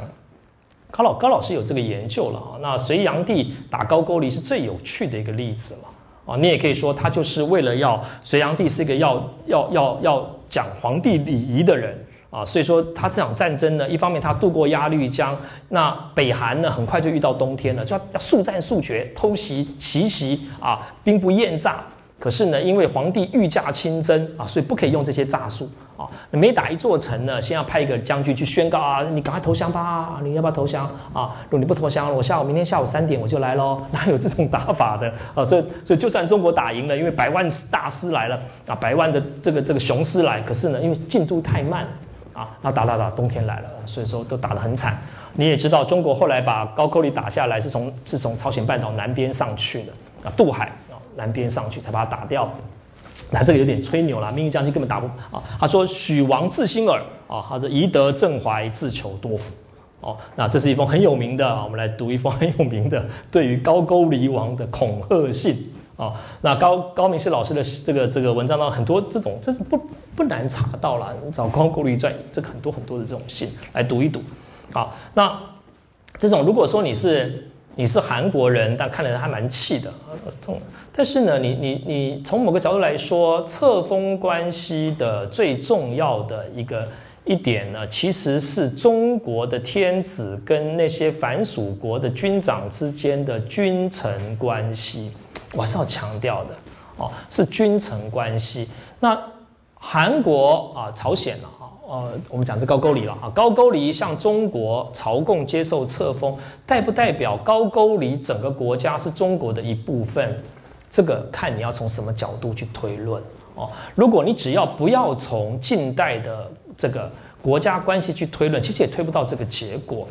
高老高老师有这个研究了啊，那隋炀帝打高句丽是最有趣的一个例子嘛啊，你也可以说他就是为了要隋炀帝是一个要要要要讲皇帝礼仪的人啊，所以说他这场战争呢，一方面他渡过鸭绿江，那北韩呢很快就遇到冬天了，就要要速战速决，偷袭奇袭啊，兵不厌诈。可是呢，因为皇帝御驾亲征啊，所以不可以用这些诈术啊。每打一座城呢，先要派一个将军去宣告啊，你赶快投降吧，你要不要投降啊？如果你不投降，我下午明天下午三点我就来喽。哪有这种打法的啊？所以，所以就算中国打赢了，因为百万大师来了啊，百万的这个这个雄师来，可是呢，因为进度太慢啊，那打打打，冬天来了，所以说都打得很惨。你也知道，中国后来把高句丽打下来，是从是从朝鲜半岛南边上去的啊，渡海啊。南边上去才把它打掉，那这个有点吹牛了。明义将军根本打不啊。他说：“许王自新耳啊，他说宜得正怀自求多福哦。”那这是一封很有名的，我们来读一封很有名的对于高句丽王的恐吓信啊。那高高明是老师的这个这个文章呢，很多这种这是不不难查到了。你找高句丽传，这个很多很多的这种信来读一读好。那这种如果说你是你是韩国人，但看的人还蛮气的啊，这种。但是呢，你你你从某个角度来说，册封关系的最重要的一个一点呢，其实是中国的天子跟那些凡属国的军长之间的君臣关系，我是要强调的哦，是君臣关系。那韩国啊，朝鲜了啊，呃，我们讲是高句丽了啊，高句丽向中国朝贡接受册封，代不代表高句丽整个国家是中国的一部分？这个看你要从什么角度去推论哦。如果你只要不要从近代的这个国家关系去推论，其实也推不到这个结果。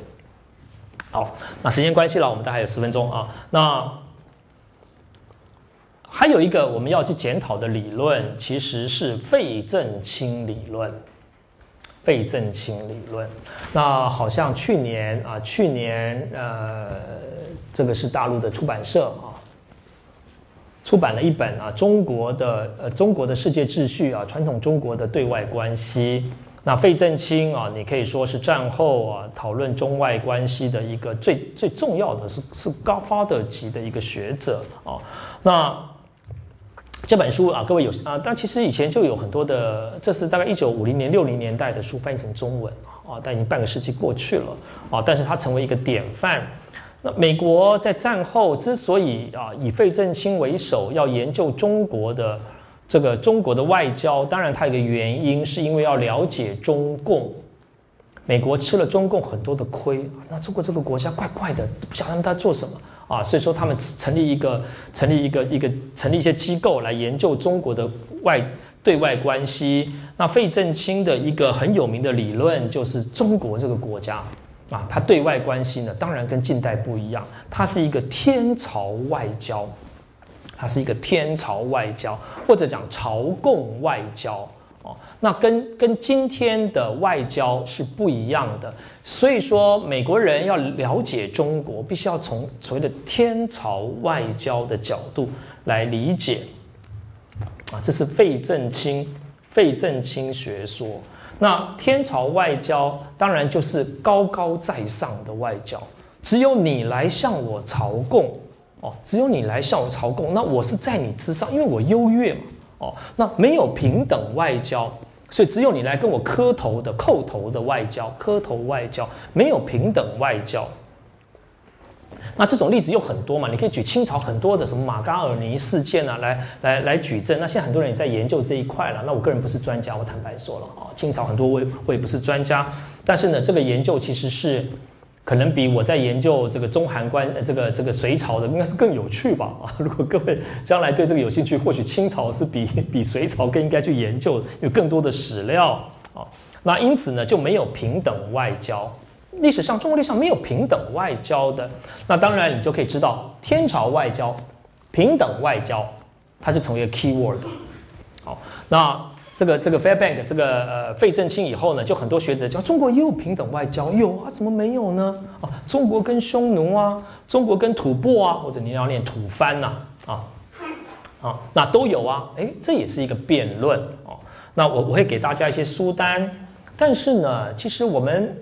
好，那时间关系了，我们大概有十分钟啊。那还有一个我们要去检讨的理论，其实是费正清理论。费正清理论，那好像去年啊，去年呃，这个是大陆的出版社啊。出版了一本啊，中国的呃中国的世界秩序啊，传统中国的对外关系。那费正清啊，你可以说是战后啊讨论中外关系的一个最最重要的是是高发的级的一个学者啊。那这本书啊，各位有啊，但其实以前就有很多的，这是大概一九五零年六零年代的书翻译成中文啊，但已经半个世纪过去了啊，但是它成为一个典范。那美国在战后之所以啊以费正清为首要研究中国的这个中国的外交，当然它有个原因，是因为要了解中共。美国吃了中共很多的亏，那中国这个国家怪怪的，不晓得他们在做什么啊，所以说他们成立一个成立一个一个成立一些机构来研究中国的外对外关系。那费正清的一个很有名的理论就是中国这个国家。啊，它对外关系呢，当然跟近代不一样，它是一个天朝外交，它是一个天朝外交，或者讲朝贡外交。那跟跟今天的外交是不一样的，所以说美国人要了解中国，必须要从所谓的天朝外交的角度来理解。啊，这是费正清费正清学说。那天朝外交当然就是高高在上的外交，只有你来向我朝贡哦，只有你来向我朝贡，那我是在你之上，因为我优越嘛哦，那没有平等外交，所以只有你来跟我磕头的叩头的外交，磕头外交没有平等外交。那这种例子有很多嘛，你可以举清朝很多的什么马嘎尔尼事件啊，来来来举证。那现在很多人也在研究这一块了。那我个人不是专家，我坦白说了啊，清朝很多我也我也不是专家，但是呢，这个研究其实是可能比我在研究这个中韩关这个这个隋朝的应该是更有趣吧啊。如果各位将来对这个有兴趣，或许清朝是比比隋朝更应该去研究，有更多的史料啊。那因此呢，就没有平等外交。历史上，中国历史上没有平等外交的。那当然，你就可以知道天朝外交、平等外交，它就成为一个 key word。好，那这个这个 Fairbank 这个呃费正清以后呢，就很多学者讲中国也有平等外交，有啊，怎么没有呢？啊，中国跟匈奴啊，中国跟吐蕃啊，或者你要念吐蕃呐，啊啊，那都有啊。哎，这也是一个辩论哦。那我我会给大家一些书单，但是呢，其实我们。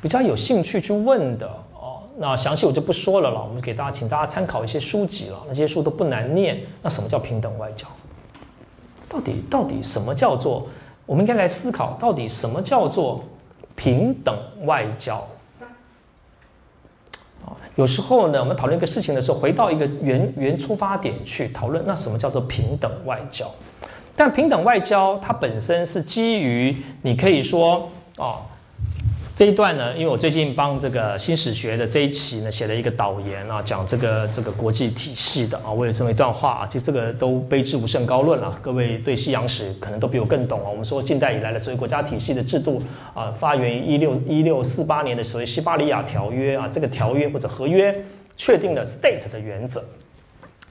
比较有兴趣去问的哦，那详细我就不说了了。我们给大家，请大家参考一些书籍了，那些书都不难念。那什么叫平等外交？到底到底什么叫做？我们应该来思考，到底什么叫做平等外交？啊，有时候呢，我们讨论一个事情的时候，回到一个原原出发点去讨论，那什么叫做平等外交？但平等外交它本身是基于，你可以说啊。这一段呢，因为我最近帮这个新史学的这一期呢写了一个导言啊，讲这个这个国际体系的啊，我有这么一段话啊，其实这个都卑之无甚高论了。各位对西洋史可能都比我更懂啊。我们说近代以来的所谓国家体系的制度啊，发源于一六一六四八年的所谓西巴利亚条约啊，这个条约或者合约确定了 state 的原则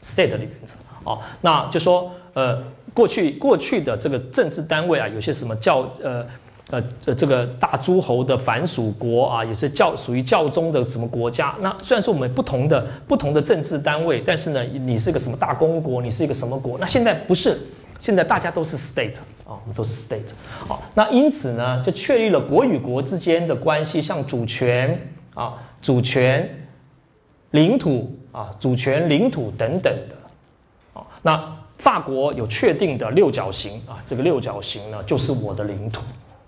，state 的原则啊，那就说呃，过去过去的这个政治单位啊，有些什么叫呃。呃呃，这个大诸侯的凡属国啊，也是教属于教宗的什么国家？那虽然说我们不同的不同的政治单位，但是呢，你是一个什么大公国，你是一个什么国？那现在不是，现在大家都是 state 啊，我们都是 state。好，那因此呢，就确立了国与国之间的关系，像主权啊、主权、领土啊、主权、领土等等的。好，那法国有确定的六角形啊，这个六角形呢，就是我的领土。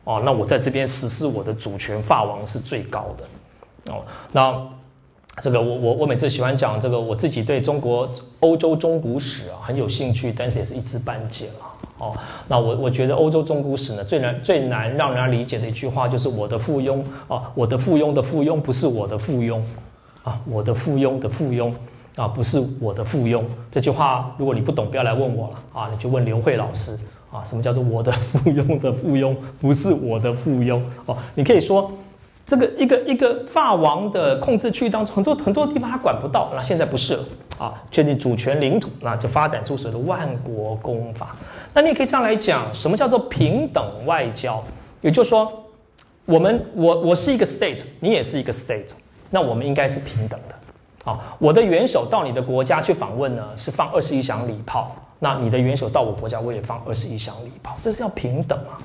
哦，那我在这边实施我的主权，法王是最高的。哦，那这个我我我每次喜欢讲这个，我自己对中国欧洲中古史啊很有兴趣，但是也是一知半解了。哦，那我我觉得欧洲中古史呢最难最难让人家理解的一句话就是我的附庸啊，我的附庸的附庸不是我的附庸啊，我的附庸的附庸啊不是我的附庸。这句话如果你不懂，不要来问我了啊，你就问刘慧老师。啊，什么叫做我的附庸的附庸？不是我的附庸哦。你可以说，这个一个一个法王的控制区域当中，很多很多地方他管不到。那现在不是了啊，确定主权领土，那就发展出所谓的万国公法。那你也可以这样来讲，什么叫做平等外交？也就是说，我们我我是一个 state，你也是一个 state，那我们应该是平等的。好，我的元首到你的国家去访问呢，是放二十一响礼炮。那你的元首到我国家，我也放二十一响礼炮，这是要平等啊！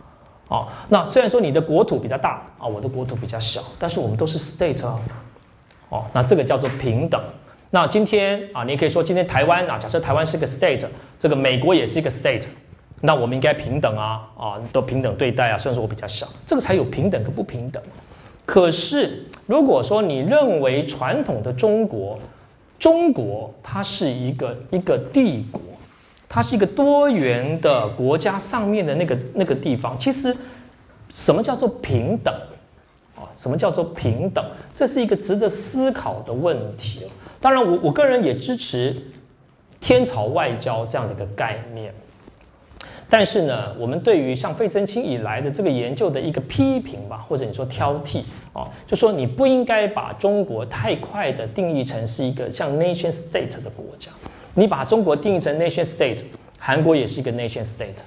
哦，那虽然说你的国土比较大啊，我的国土比较小，但是我们都是 state 啊，哦，那这个叫做平等。那今天啊，你可以说今天台湾啊，假设台湾是个 state，这个美国也是一个 state，那我们应该平等啊，啊，都平等对待啊。虽然说我比较小，这个才有平等跟不平等。可是如果说你认为传统的中国，中国它是一个一个帝国。它是一个多元的国家上面的那个那个地方，其实什么叫做平等啊？什么叫做平等？这是一个值得思考的问题。当然，我我个人也支持天朝外交这样的一个概念。但是呢，我们对于像费正清以来的这个研究的一个批评吧，或者你说挑剔啊，就说你不应该把中国太快的定义成是一个像 nation state 的国家。你把中国定义成 nation state，韩国也是一个 nation state，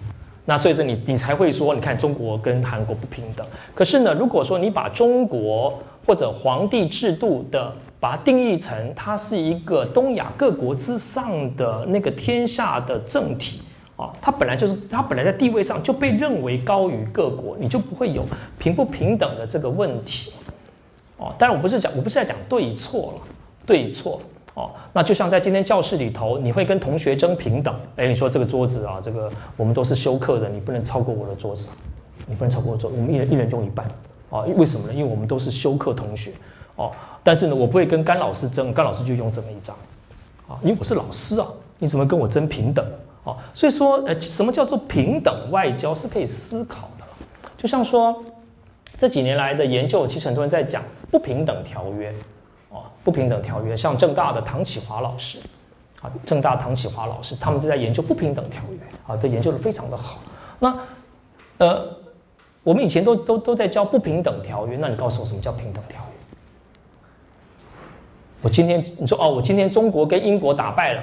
那所以说你你才会说，你看中国跟韩国不平等。可是呢，如果说你把中国或者皇帝制度的把它定义成它是一个东亚各国之上的那个天下的政体啊，它本来就是它本来在地位上就被认为高于各国，你就不会有平不平等的这个问题。哦，当然我不是讲我不是在讲对错了，对错。哦，那就像在今天教室里头，你会跟同学争平等。哎，你说这个桌子啊，这个我们都是修课的，你不能超过我的桌子，你不能超过我桌，我们一人一人用一半。啊，为什么呢？因为我们都是修课同学。哦。但是呢，我不会跟甘老师争，甘老师就用这么一张，啊，因为我是老师啊，你怎么跟我争平等？哦，所以说，呃，什么叫做平等外交是可以思考的，就像说这几年来的研究，其实很多人在讲不平等条约，不平等条约，像正大的唐启华老师，啊，正大唐启华老师，他们就在研究不平等条约，啊，都研究的非常的好。那，呃，我们以前都都都在教不平等条约，那你告诉我什么叫平等条约？我今天你说哦，我今天中国跟英国打败了。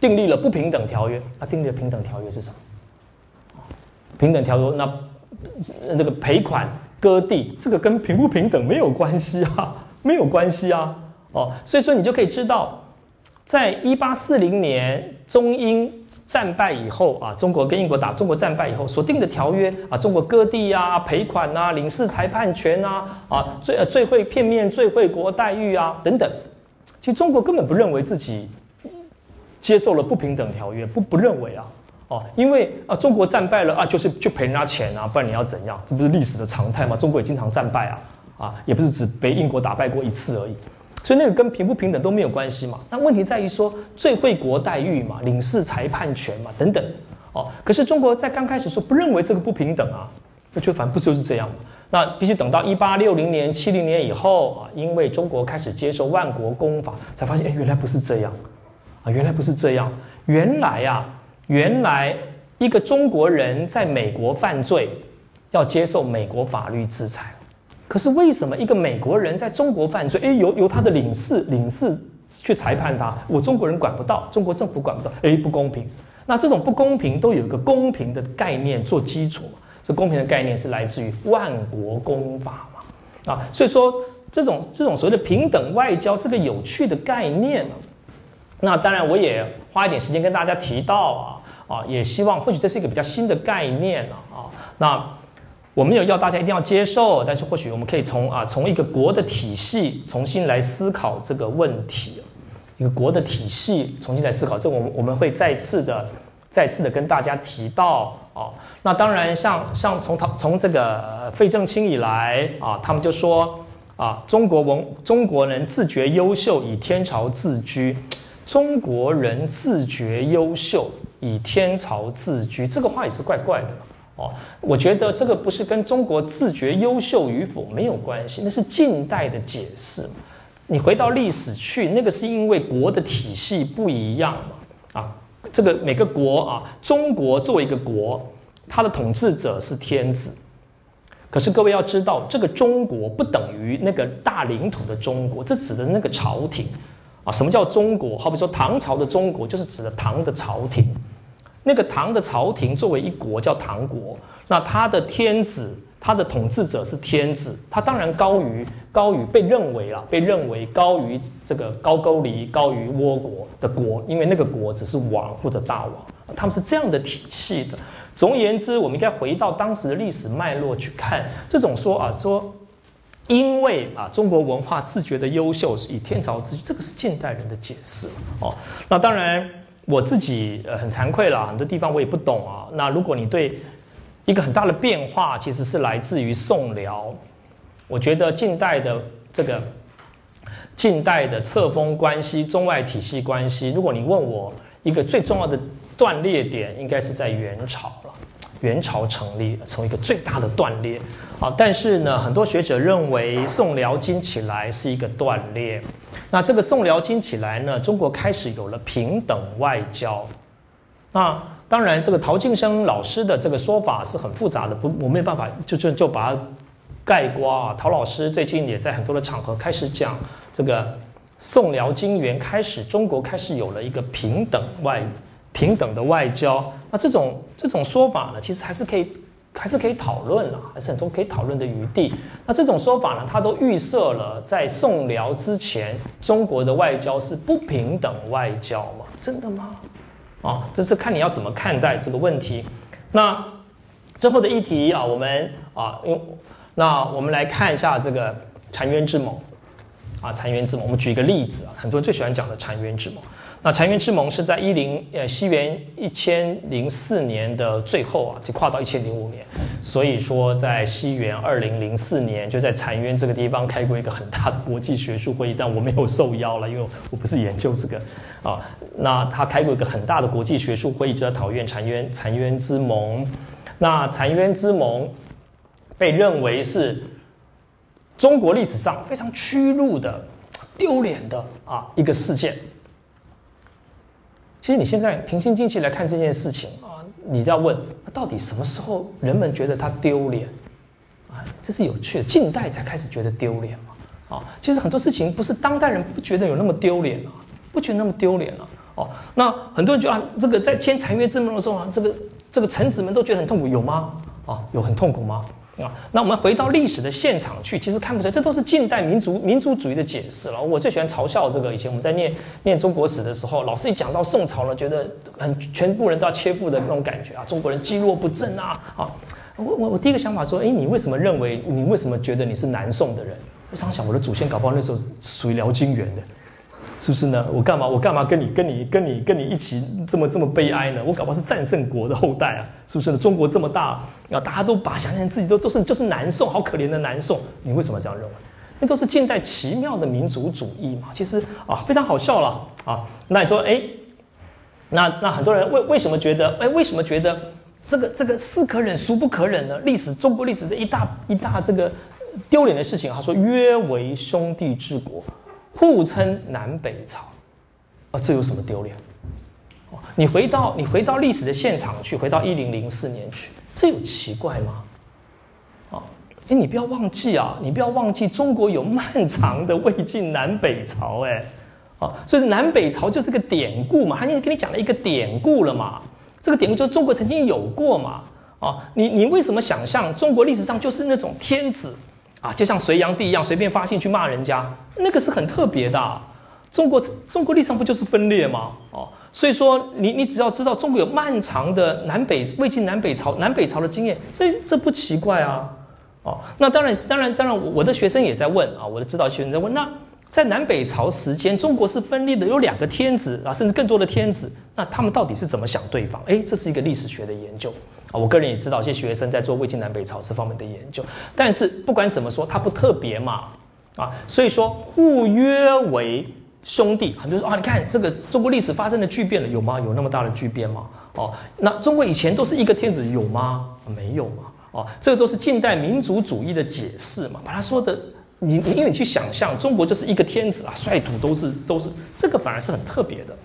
订立了不平等条约，那订立的平等条约是什么？平等条约，那那个赔款割地，这个跟平不平等没有关系啊，没有关系啊，哦，所以说你就可以知道，在一八四零年中英战败以后啊，中国跟英国打，中国战败以后所定的条约啊，中国割地啊、赔款啊、领事裁判权啊、啊最最惠片面最惠国待遇啊等等，其实中国根本不认为自己。接受了不平等条约，不不认为啊，哦，因为啊，中国战败了啊，就是就赔人家钱啊，不然你要怎样？这不是历史的常态吗？中国也经常战败啊，啊，也不是只被英国打败过一次而已，所以那个跟平不平等都没有关系嘛。那问题在于说最惠国待遇嘛，领事裁判权嘛，等等，哦，可是中国在刚开始说不认为这个不平等啊，那就反正不就是这样嘛。那必须等到一八六零年、七零年以后啊，因为中国开始接受万国公法，才发现哎，原来不是这样。啊，原来不是这样。原来呀，原来一个中国人在美国犯罪，要接受美国法律制裁。可是为什么一个美国人在中国犯罪，哎，由由他的领事领事去裁判他，我中国人管不到，中国政府管不到，哎，不公平。那这种不公平都有一个公平的概念做基础？这公平的概念是来自于万国公法嘛？啊，所以说这种这种所谓的平等外交是个有趣的概念啊。那当然，我也花一点时间跟大家提到啊啊，也希望或许这是一个比较新的概念了啊。那我没有要大家一定要接受，但是或许我们可以从啊从一个国的体系重新来思考这个问题，一个国的体系重新来思考，这我们我们会再次的再次的跟大家提到啊。那当然，像像从他从这个费正清以来啊，他们就说啊，中国文中国人自觉优秀，以天朝自居。中国人自觉优秀，以天朝自居，这个话也是怪怪的哦。我觉得这个不是跟中国自觉优秀与否没有关系，那是近代的解释。你回到历史去，那个是因为国的体系不一样嘛。啊，这个每个国啊，中国作为一个国，它的统治者是天子。可是各位要知道，这个中国不等于那个大领土的中国，这指的那个朝廷。啊，什么叫中国？好比说唐朝的中国，就是指的唐的朝廷。那个唐的朝廷作为一国叫唐国，那他的天子，他的统治者是天子，他当然高于高于被认为啊，被认为高于这个高句丽、高于倭国的国，因为那个国只是王或者大王，他们是这样的体系的。总而言之，我们应该回到当时的历史脉络去看这种说啊说。因为啊，中国文化自觉的优秀是以天朝自居，这个是近代人的解释哦。那当然，我自己呃很惭愧了，很多地方我也不懂啊。那如果你对一个很大的变化，其实是来自于宋辽，我觉得近代的这个近代的册封关系、中外体系关系，如果你问我一个最重要的断裂点，应该是在元朝了。元朝成立，成为一个最大的断裂。啊，但是呢，很多学者认为宋辽金起来是一个断裂。那这个宋辽金起来呢，中国开始有了平等外交。那当然，这个陶敬生老师的这个说法是很复杂的，不，我没有办法就就就把它盖过啊。陶老师最近也在很多的场合开始讲这个宋辽金元开始，中国开始有了一个平等外平等的外交。那这种这种说法呢，其实还是可以。还是可以讨论了，还是很多可以讨论的余地。那这种说法呢，它都预设了在宋辽之前，中国的外交是不平等外交吗？真的吗？啊，这是看你要怎么看待这个问题。那最后的议题啊，我们啊，用那我们来看一下这个澶渊之盟啊，澶渊之盟。我们举一个例子啊，很多人最喜欢讲的澶渊之盟。那澶渊之盟是在一零呃西元一千零四年的最后啊，就跨到一千零五年，所以说在西元二零零四年就在澶渊这个地方开过一个很大的国际学术会议，但我没有受邀了，因为我不是研究这个啊。那他开过一个很大的国际学术会议，就在讨论澶渊澶渊之盟。那澶渊之盟被认为是中国历史上非常屈辱的、丢脸的啊一个事件。其实你现在平心静气来看这件事情啊，你要问，那到底什么时候人们觉得他丢脸？啊，这是有趣的，近代才开始觉得丢脸嘛。啊，其实很多事情不是当代人不觉得有那么丢脸啊，不觉得那么丢脸了。哦，那很多人就啊，这个在签澶渊之盟的时候啊，这个这个臣子们都觉得很痛苦，有吗？啊，有很痛苦吗？啊，那我们回到历史的现场去，其实看不出来，这都是近代民族民族主义的解释了。我最喜欢嘲笑这个，以前我们在念念中国史的时候，老师一讲到宋朝了，觉得很全部人都要切腹的那种感觉啊，中国人积弱不振啊，啊，我我我第一个想法说，哎，你为什么认为你为什么觉得你是南宋的人？我常想，我的祖先搞不好那时候属于辽金元的。是不是呢？我干嘛？我干嘛跟你、跟你、跟你、跟你一起这么这么悲哀呢？我搞不好是战胜国的后代啊！是不是呢？中国这么大啊，大家都把想想自己都都是就是南宋，好可怜的南宋。你为什么这样认为？那都是近代奇妙的民族主义嘛。其实啊，非常好笑了啊。那你说，哎，那那很多人为为什么觉得，哎，为什么觉得这个这个是可忍孰不可忍呢？历史中国历史的一大一大这个丢脸的事情，他说约为兄弟之国。互称南北朝，啊，这有什么丢脸？你回到你回到历史的现场去，回到一零零四年去，这有奇怪吗？啊，哎，你不要忘记啊，你不要忘记，中国有漫长的魏晋南北朝，哎，啊，所以南北朝就是个典故嘛，他已经跟你讲了一个典故了嘛，这个典故就是中国曾经有过嘛，啊，你你为什么想象中国历史上就是那种天子？啊，就像隋炀帝一样，随便发信去骂人家，那个是很特别的。中国中国历史上不就是分裂吗？哦，所以说你你只要知道中国有漫长的南北魏晋南北朝南北朝的经验，这这不奇怪啊。哦，那当然当然当然，我的学生也在问啊，我的指导学生在问，那在南北朝时间，中国是分裂的，有两个天子啊，甚至更多的天子，那他们到底是怎么想对方？哎，这是一个历史学的研究。啊，我个人也知道一些学生在做魏晋南北朝这方面的研究，但是不管怎么说，它不特别嘛，啊，所以说互约为兄弟，很多人说啊，你看这个中国历史发生的巨变了，有吗？有那么大的巨变吗？哦，那中国以前都是一个天子，有吗？没有嘛，哦，这个都是近代民族主义的解释嘛，把他说的，你你因为你去想象中国就是一个天子啊，率土都是都是，这个反而是很特别的。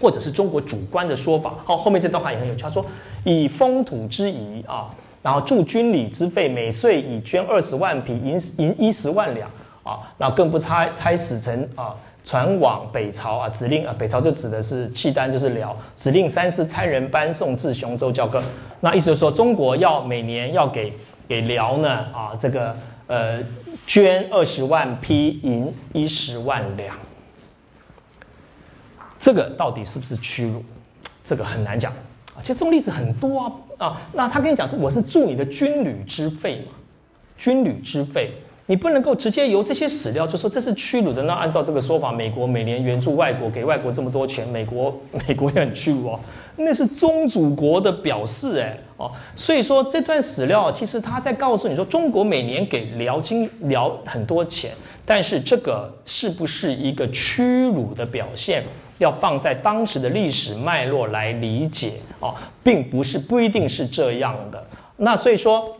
或者是中国主观的说法。好，后面这段话也很有趣。他说：“以封土之仪啊，然后助军礼之费，每岁以捐二十万匹银银一十万两啊，然后更不差差使臣啊，传往北朝啊，指令啊，北朝就指的是契丹，就是辽，指令三司差人搬送至雄州交割。那意思就是说，中国要每年要给给辽呢啊，这个呃捐二十万匹银一十万两。”这个到底是不是屈辱？这个很难讲啊。其实这种例子很多啊啊。那他跟你讲说，我是助你的军旅之费嘛，军旅之费，你不能够直接由这些史料就说这是屈辱的。那按照这个说法，美国每年援助外国，给外国这么多钱，美国 美国也很屈辱哦。那是宗主国的表示哎哦。所以说这段史料其实他在告诉你说，中国每年给辽金辽很多钱，但是这个是不是一个屈辱的表现？要放在当时的历史脉络来理解哦，并不是不一定是这样的。那所以说，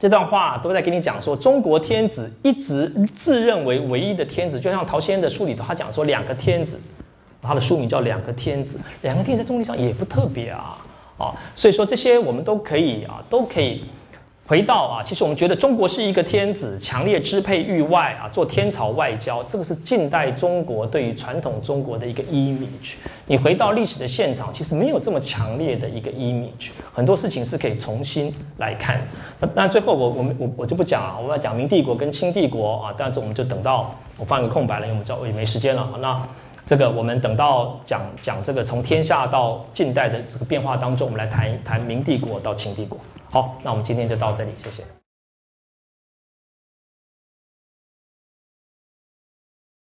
这段话都在跟你讲说，中国天子一直自认为唯一的天子，就像陶谦的书里头，他讲说两个天子，他的书名叫《两个天子》，两个天子在中历上也不特别啊，啊，所以说这些我们都可以啊，都可以。回到啊，其实我们觉得中国是一个天子，强烈支配域外啊，做天朝外交，这个是近代中国对于传统中国的一个 image。你回到历史的现场，其实没有这么强烈的一个 image，很多事情是可以重新来看。那最后我我们我我就不讲了，我们要讲明帝国跟清帝国啊，但是我们就等到我放一个空白了，因为我们知道我也没时间了。那这个我们等到讲讲这个从天下到近代的这个变化当中，我们来谈一谈明帝国到清帝国。好，那我们今天就到这里，谢谢。